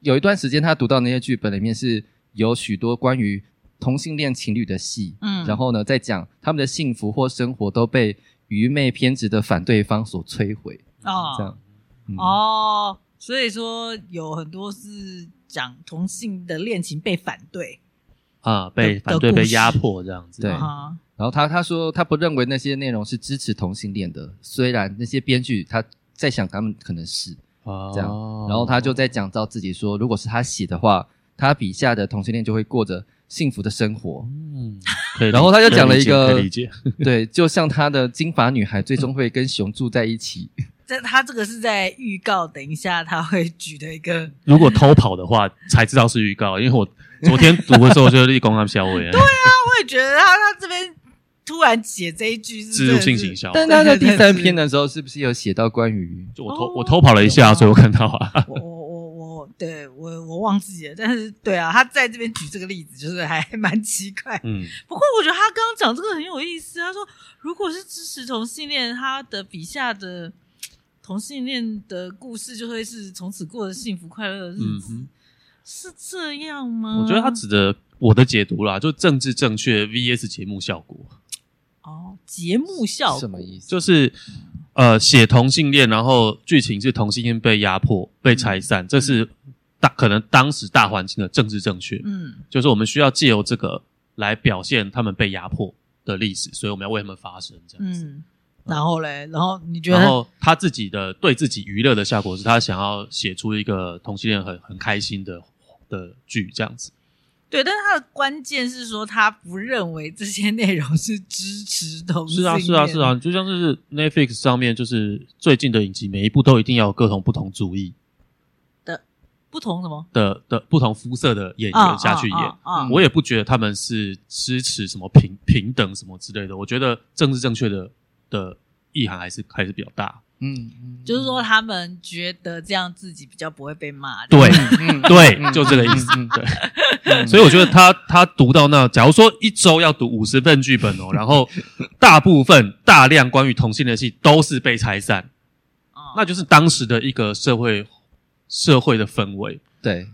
有一段时间，他读到那些剧本里面是有许多关于同性恋情侣的戏，嗯，然后呢，在讲他们的幸福或生活都被愚昧偏执的反对方所摧毁，哦，这样，嗯、哦，所以说有很多是讲同性的恋情被反对，啊，被反对被压迫这样子，对，啊、然后他他说他不认为那些内容是支持同性恋的，虽然那些编剧他在想他们可能是。这样，然后他就在讲到自己说，如果是他写的话，他笔下的同性恋就会过着幸福的生活。嗯，然后他就讲了一个，[laughs] 对，就像他的金发女孩最终会跟熊住在一起。这他这个是在预告，等一下他会举的一个。[laughs] 如果偷跑的话，才知道是预告，因为我 [laughs] 昨天读的时候就立功他们销毁。对啊，我也觉得他他这边。突然写这一句是植入性行销，但他在第三篇的时候是不是有写到关于？[laughs] 就我偷、哦、我偷跑了一下，所以我看到啊。我我我我对我我忘记了，但是对啊，他在这边举这个例子，就是还蛮奇怪。嗯，不过我觉得他刚刚讲这个很有意思。他说，如果是支持同性恋，他的笔下的同性恋的故事就会是从此过着幸福快乐的日子，嗯，是这样吗？我觉得他指的我的解读啦，就政治正确 VS 节目效果。哦，节目效果什么意思？就是呃，写同性恋，然后剧情是同性恋被压迫、被拆散，嗯、这是大可能当时大环境的政治正确。嗯，就是我们需要借由这个来表现他们被压迫的历史，所以我们要为他们发声，这样子。嗯，然后嘞，然后你觉得？然后他自己的对自己娱乐的效果是他想要写出一个同性恋很很开心的的剧，这样子。对，但是他的关键是说，他不认为这些内容是支持同性恋。是啊，是啊，是啊，就像是 Netflix 上面，就是最近的影集，每一部都一定要有各种不同主义的不同什么的的不同肤色的演员下去演。啊啊啊啊、我也不觉得他们是支持什么平平等什么之类的。我觉得政治正确的的意涵还是还是比较大。嗯，就是说他们觉得这样自己比较不会被骂。对，对，就这个意思。对。所以我觉得他他读到那，假如说一周要读五十份剧本哦，[laughs] 然后大部分大量关于同性的戏都是被拆散，那就是当时的一个社会社会的氛围。对，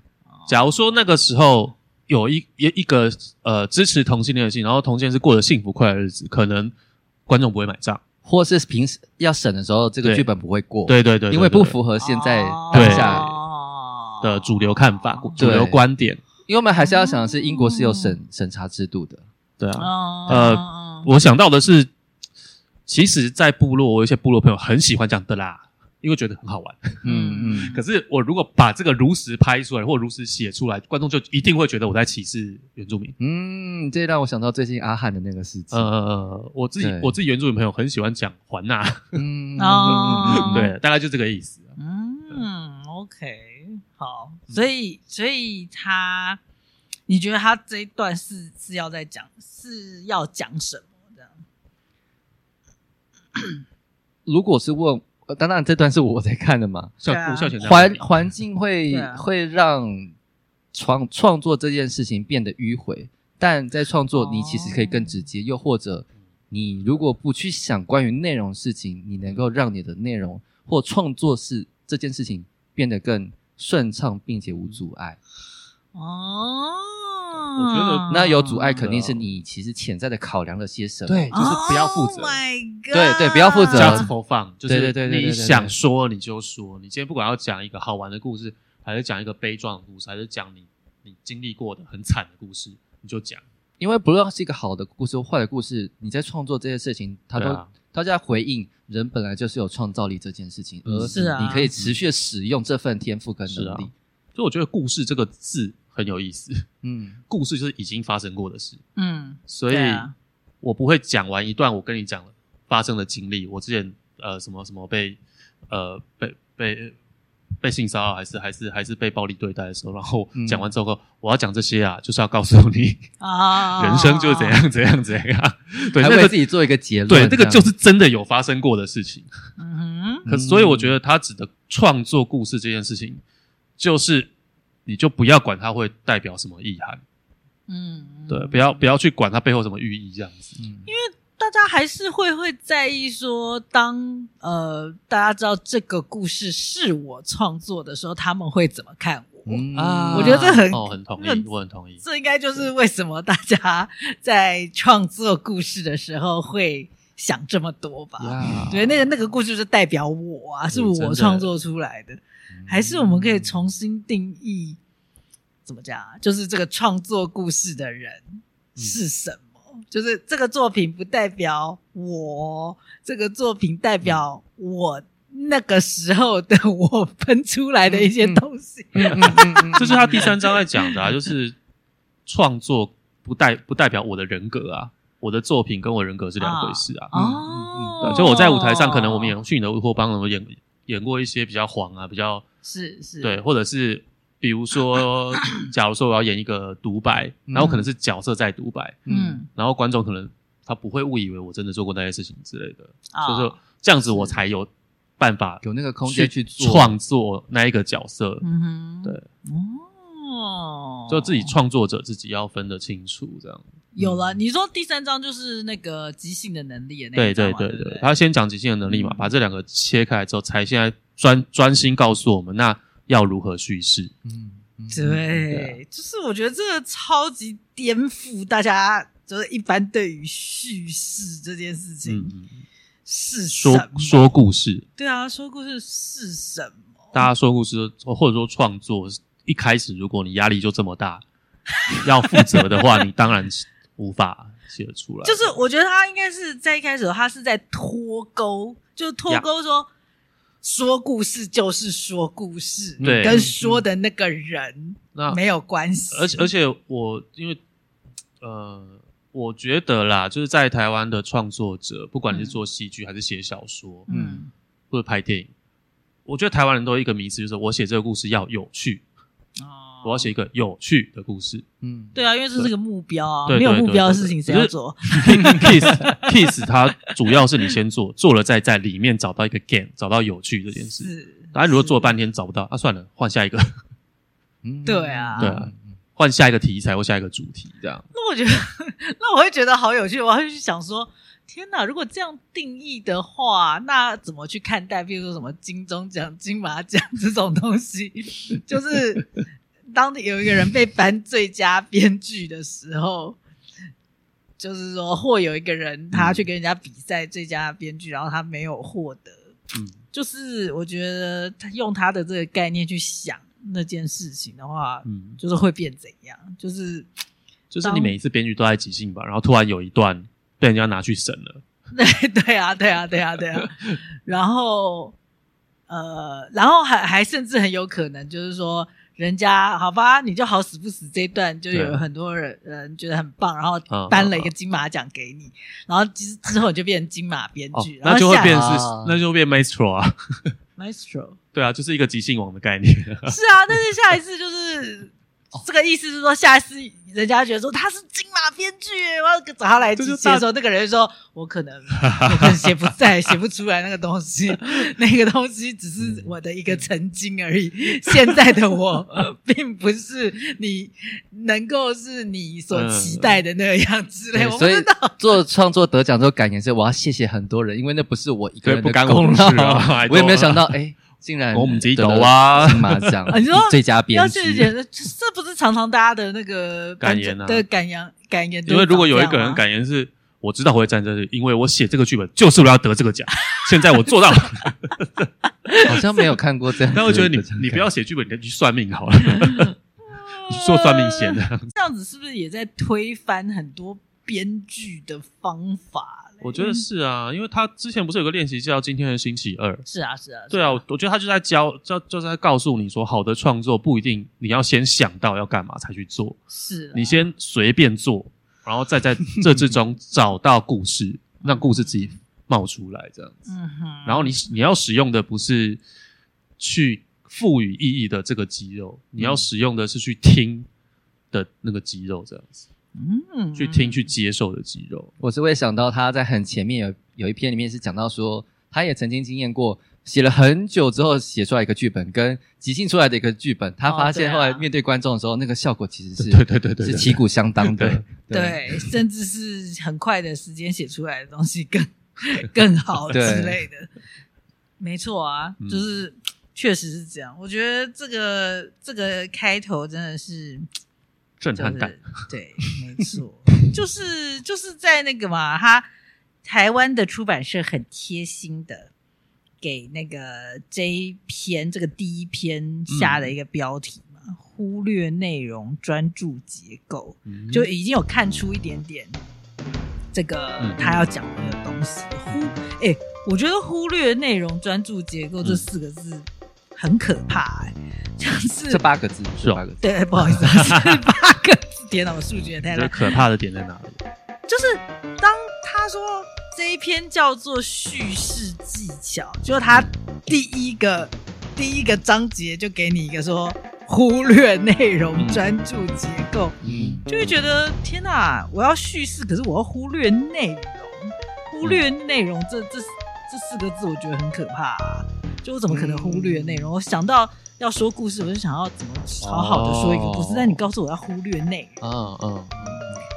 假如说那个时候有一一一个呃支持同性恋的戏，然后同性恋是过着幸福快乐日子，可能观众不会买账，或是平时要审的时候，这个剧本不会过。对对对，对，因为不符合现在当下的主流看法、主流观点。因为我们还是要想的是，英国是有审审查制度的，对啊。呃，我想到的是，其实，在部落，我有一些部落朋友很喜欢讲的啦，因为觉得很好玩。嗯嗯。[laughs] 可是，我如果把这个如实拍出来，或如实写出来，观众就一定会觉得我在歧视原住民。嗯，这让我想到最近阿汉的那个事情。呃，我自己我自己原住民朋友很喜欢讲环纳。嗯 [laughs] 哦。对，大概就这个意思。嗯，OK。好，所以所以他，你觉得他这一段是是要在讲是要讲什么？这样，如果是问，当然这段是我在看的嘛。[laughs] 对啊，环环境会、啊、会让创创作这件事情变得迂回，但在创作你其实可以更直接，哦、又或者你如果不去想关于内容事情，你能够让你的内容或创作是这件事情变得更。顺畅并且无阻碍哦，我觉得那有阻碍肯定是你其实潜在的考量了些什么？对，就是不要负责。Oh my God 对对，不要负责。Just for fun，就是你想说你就说。你今天不管要讲一个好玩的故事，还是讲一个悲壮的故事，还是讲你你经历过的很惨的故事，你就讲。因为不论是一个好的故事或坏的故事，你在创作这些事情，它都他在回应人本来就是有创造力这件事情，而是啊，你可以持续使用这份天赋跟能力。所以我觉得“故事”这个字很有意思。嗯，故事就是已经发生过的事。嗯，所以我不会讲完一段我跟你讲了发生的经历。我之前呃什么什么被呃被被被性骚扰，还是还是还是被暴力对待的时候，然后讲完之后，我要讲这些啊，就是要告诉你啊，人生就是怎样怎样怎样。对，那个自己做一个结论。对，这个就是真的有发生过的事情。嗯哼。可所以我觉得他指的创作故事这件事情。就是，你就不要管它会代表什么意涵，嗯，对，不要不要去管它背后什么寓意这样子，嗯，因为大家还是会会在意说，当呃大家知道这个故事是我创作的时候，他们会怎么看我？嗯啊，我觉得这很哦，很同意，我很同意，这应该就是为什么大家在创作故事的时候会想这么多吧？对，那个那个故事是代表我啊，是我创作出来的。还是我们可以重新定义，怎么讲？就是这个创作故事的人是什么？嗯、就是这个作品不代表我，这个作品代表我那个时候的我喷出来的一些东西。嗯嗯嗯嗯，这是他第三章在讲的啊，就是创作不代不代表我的人格啊，我的作品跟我人格是两回事啊。哦，对，就我在舞台上，可能我们演去你的乌托邦，我们演演过一些比较黄啊，比较。是是，对，或者是比如说，假如说我要演一个独白，然后可能是角色在独白，嗯，然后观众可能他不会误以为我真的做过那些事情之类的，所以说这样子我才有办法有那个空间去创作那一个角色，嗯哼，对，哦，就自己创作者自己要分得清楚，这样。有了，你说第三章就是那个即兴的能力的那对对对对，他先讲即兴的能力嘛，把这两个切开来之后，才现在。专专心告诉我们，那要如何叙事？嗯，对，对就是我觉得这个超级颠覆大家，就是一般对于叙事这件事情，嗯、是说说故事。对啊，说故事是什么？大家说故事，或者说创作，一开始如果你压力就这么大，[laughs] 要负责的话，你当然无法写得出来。就是我觉得他应该是在一开始，他是在脱钩，就脱钩说。说故事就是说故事，对，跟说的那个人没有关系。而且而且我因为呃，我觉得啦，就是在台湾的创作者，不管你是做戏剧还是写小说，嗯，或者拍电影，我觉得台湾人都有一个迷思，就是我写这个故事要有趣。我要写一个有趣的故事。嗯，对啊，因为这是个目标啊，没有目标的事情谁要做？[laughs] Kiss Kiss，它主要是你先做，做了再在里面找到一个 game，找到有趣这件事。是，当然如果做了半天找不到，啊，算了，换下一个。[laughs] 嗯，对啊，对啊，换下一个题材或下一个主题这样。那我觉得，那我会觉得好有趣，我会去想说，天哪，如果这样定义的话，那怎么去看待？比如说什么金钟奖、金马奖这种东西，就是。当有一个人被颁最佳编剧的时候，就是说，或有一个人他去跟人家比赛最佳编剧，然后他没有获得，嗯，就是我觉得他用他的这个概念去想那件事情的话，嗯，就是会变怎样？就是就是你每一次编剧都在即兴吧，然后突然有一段被人家拿去审了，对 [laughs] 对啊，对啊，对啊，对啊，然后呃，然后还还甚至很有可能就是说。人家好吧，你就好死不死这一段就有很多人人觉得很棒，然后颁了一个金马奖给你，然后其实之后你就变成金马编剧，那就会变是那就会变 maestro 啊，maestro，[laughs] 对啊，就是一个即兴王的概念。[laughs] 是啊，但是下一次就是这个意思是说，下一次人家觉得说他是金马编剧，我要找他来写的时候，那个人说我可能 [laughs] 我可能写不在，写不出来那个东西，那个东西只是我的一个曾经而已。[laughs] 现在的我 [laughs] 并不是你能够是你所期待的那样之类。我不知道。所以做创作得奖之后感言是我要谢谢很多人，因为那不是我一个人的功劳。我也没有想到，哎。竟然我们自己走啊！金马奖，[laughs] 你说最佳编剧，这不是常常大家的那个感言啊？的感言，感言。因为如果有一个人感言是，我知道我会站在这里，因为我写这个剧本就是为了要得这个奖。[laughs] 现在我做到了，好像没有看过这样。但我觉得你你不要写剧本，你去算命好了，[laughs] 你做算命先的。这样子是不是也在推翻很多编剧的方法？我觉得是啊，因为他之前不是有个练习叫今天的星期二？是啊，是啊，对啊，我我觉得他就在教，就就是在告诉你说，好的创作不一定你要先想到要干嘛才去做，是你先随便做，然后再在这之中 [laughs] 找到故事，让故事自己冒出来这样子。嗯哼，然后你你要使用的不是去赋予意义的这个肌肉，你要使用的是去听的那个肌肉这样子。嗯，去听去接受的肌肉，我是会想到他在很前面有有一篇里面是讲到说，他也曾经经验过写了很久之后写出来一个剧本，跟即兴出来的一个剧本，他发现后来面对观众的时候，那个效果其实是 [laughs] 对对对对，是旗鼓相当的，[laughs] 对，甚至是很快的时间写出来的东西更 [laughs] 更好之类的，没错啊，就是确实是这样。我觉得这个这个开头真的是。震撼感，对，没错，[laughs] 就是就是在那个嘛，他台湾的出版社很贴心的给那个这一篇这个第一篇下的一个标题嘛，嗯、忽略内容，专注结构，嗯、就已经有看出一点点这个他要讲的那个东西。忽，哎、欸，我觉得忽略内容，专注结构这四个字很可怕、欸，哎。就是这八个字是八个字，对，不好意思，是八个字。天哪，我数学太烂。可怕的点在哪里？就是当他说这一篇叫做叙事技巧，就是他第一个第一个章节就给你一个说忽略内容，专注结构，嗯，就会觉得天哪，我要叙事，可是我要忽略内容，忽略内容，这这这四个字我觉得很可怕啊。就我怎么可能忽略内容？我想到。要说故事，我就想要怎么好好的说一个故事。但你告诉我要忽略内容，嗯嗯。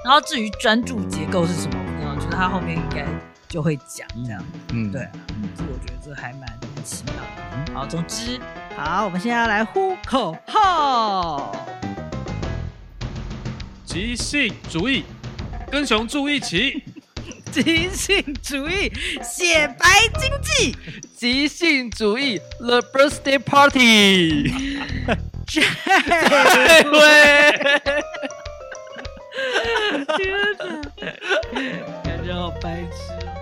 然后至于专注结构是什么，我觉得他后面应该就会讲这样。嗯，对，这我觉得这还蛮奇妙的。好，总之，好，我们现在要来呼口号：即兴主义，跟熊住一起。即兴主义，显白经济。即兴主义，The Birthday Party。[laughs] 这位，天哪，感觉好白痴。